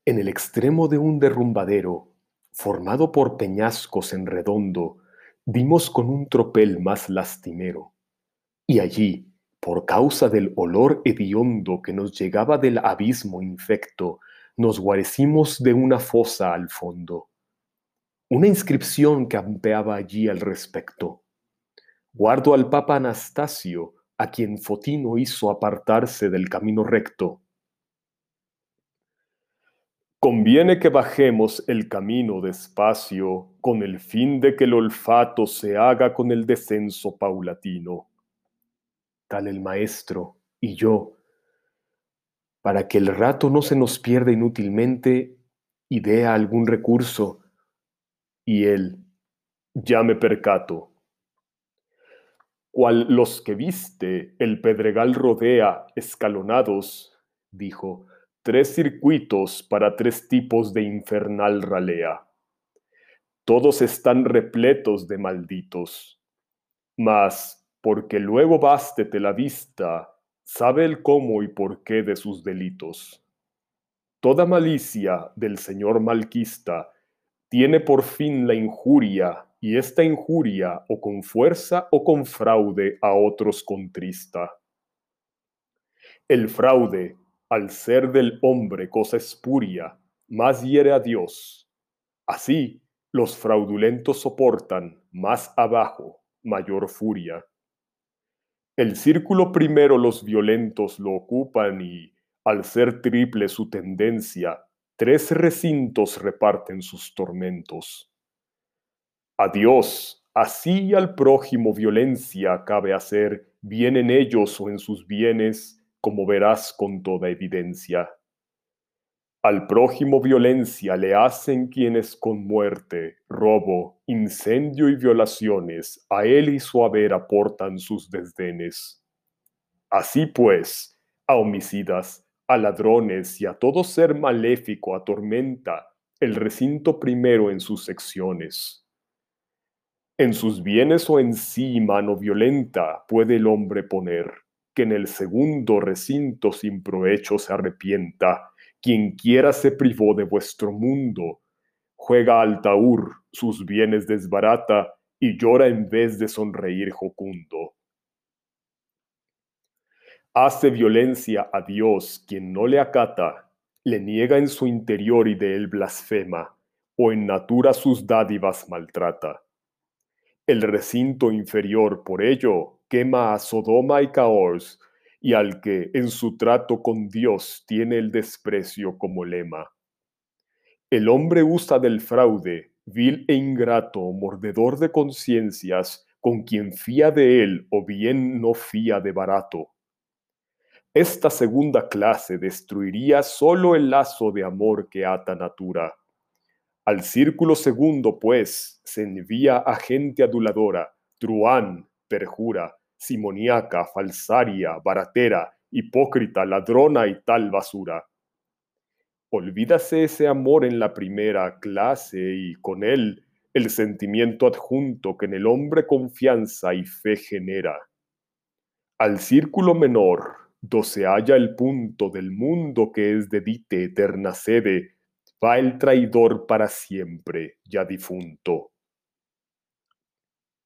[SPEAKER 3] En el extremo de un derrumbadero, formado por peñascos en redondo, dimos con un tropel más lastimero. Y allí, por causa del olor hediondo que nos llegaba del abismo infecto, nos guarecimos de una fosa al fondo. Una inscripción campeaba allí al respecto. Guardo al Papa Anastasio, a quien Fotino hizo apartarse del camino recto, Conviene que bajemos el camino despacio con el fin de que el olfato se haga con el descenso paulatino. Tal el maestro y yo, para que el rato no se nos pierda inútilmente, idea, algún recurso.
[SPEAKER 2] Y él, ya me percato. Cual los que viste, el pedregal rodea, escalonados, dijo, tres circuitos para tres tipos de infernal ralea. Todos están repletos de malditos. Mas, porque luego bástete la vista, sabe el cómo y por qué de sus delitos. Toda malicia del señor malquista tiene por fin la injuria, y esta injuria o con fuerza o con fraude a otros contrista. El fraude, al ser del hombre cosa espuria, más hiere a Dios. Así, los fraudulentos soportan más abajo mayor furia. El círculo primero los violentos lo ocupan y, al ser triple su tendencia, tres recintos reparten sus tormentos. A Dios, así al prójimo violencia cabe hacer, bien en ellos o en sus bienes, como verás con toda evidencia. Al prójimo violencia le hacen quienes con muerte, robo, incendio y violaciones a él y su haber aportan sus desdenes. Así pues, a homicidas, a ladrones y a todo ser maléfico atormenta el recinto primero en sus secciones. En sus bienes o en sí mano violenta puede el hombre poner que en el segundo recinto sin provecho se arrepienta. Quien quiera se privó de vuestro mundo, juega al taur, sus bienes desbarata y llora en vez de sonreír jocundo. Hace violencia a Dios quien no le acata, le niega en su interior y de él blasfema, o en natura sus dádivas maltrata. El recinto inferior, por ello, quema a Sodoma y Caors, y al que en su trato con Dios tiene el desprecio como lema. El hombre usa del fraude, vil e ingrato, mordedor de conciencias, con quien fía de él o bien no fía de barato. Esta segunda clase destruiría solo el lazo de amor que ata natura. Al círculo segundo, pues, se envía a gente aduladora, truán, perjura, simoniaca, falsaria, baratera, hipócrita, ladrona y tal basura. Olvídase ese amor en la primera clase y con él el sentimiento adjunto que en el hombre confianza y fe genera. Al círculo menor, do se halla el punto del mundo que es de dite eterna sede, va el traidor para siempre, ya difunto.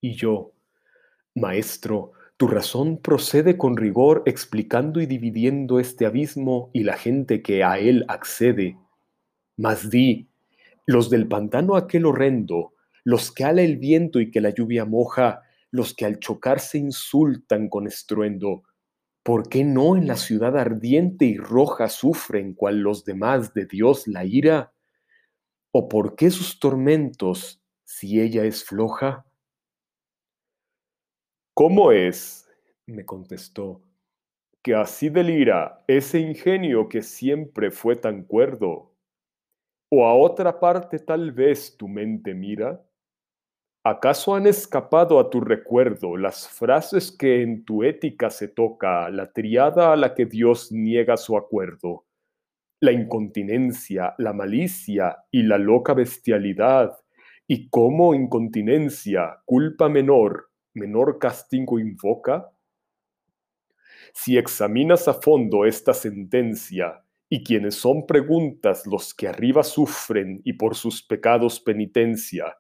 [SPEAKER 3] Y yo, maestro, tu razón procede con rigor explicando y dividiendo este abismo y la gente que a él accede. Mas di, los del pantano aquel horrendo, los que ala el viento y que la lluvia moja, los que al chocar se insultan con estruendo, ¿por qué no en la ciudad ardiente y roja sufren cual los demás de Dios la ira? ¿O por qué sus tormentos si ella es floja?
[SPEAKER 2] ¿Cómo es? me contestó, que así delira ese ingenio que siempre fue tan cuerdo. ¿O a otra parte tal vez tu mente mira? ¿Acaso han escapado a tu recuerdo las frases que en tu ética se toca, la triada a la que Dios niega su acuerdo? La incontinencia, la malicia y la loca bestialidad, y cómo incontinencia, culpa menor, menor castigo invoca? Si examinas a fondo esta sentencia, y quienes son preguntas los que arriba sufren y por sus pecados penitencia,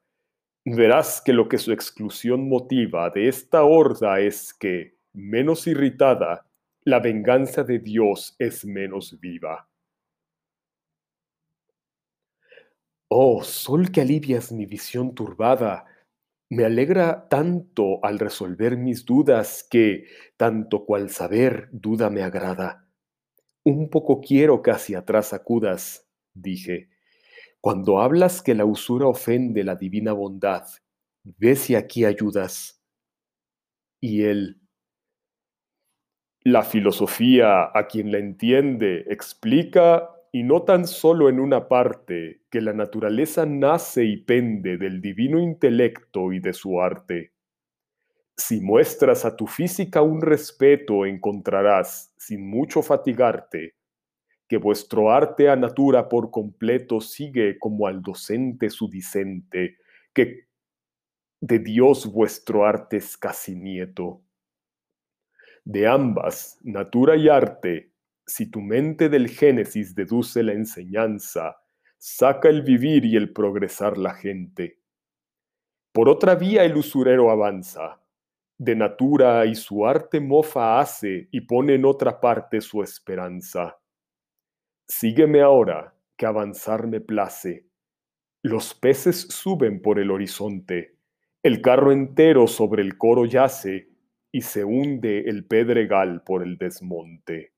[SPEAKER 2] verás que lo que su exclusión motiva de esta horda es que, menos irritada, la venganza de Dios es menos viva.
[SPEAKER 3] Oh, sol que alivias mi visión turbada, me alegra tanto al resolver mis dudas que, tanto cual saber, duda me agrada. Un poco quiero hacia atrás acudas, dije, cuando hablas que la usura ofende la divina bondad, ve si aquí ayudas. Y él, la filosofía, a quien la entiende, explica
[SPEAKER 2] y no tan solo en una parte, que la naturaleza nace y pende del divino intelecto y de su arte. Si muestras a tu física un respeto, encontrarás, sin mucho fatigarte, que vuestro arte a natura por completo sigue como al docente su dicente, que de Dios vuestro arte es casi nieto. De ambas, natura y arte, si tu mente del Génesis deduce la enseñanza, saca el vivir y el progresar la gente. Por otra vía el usurero avanza, de natura y su arte mofa hace y pone en otra parte su esperanza. Sígueme ahora, que avanzar me place. Los peces suben por el horizonte, el carro entero sobre el coro yace y se hunde el pedregal por el desmonte.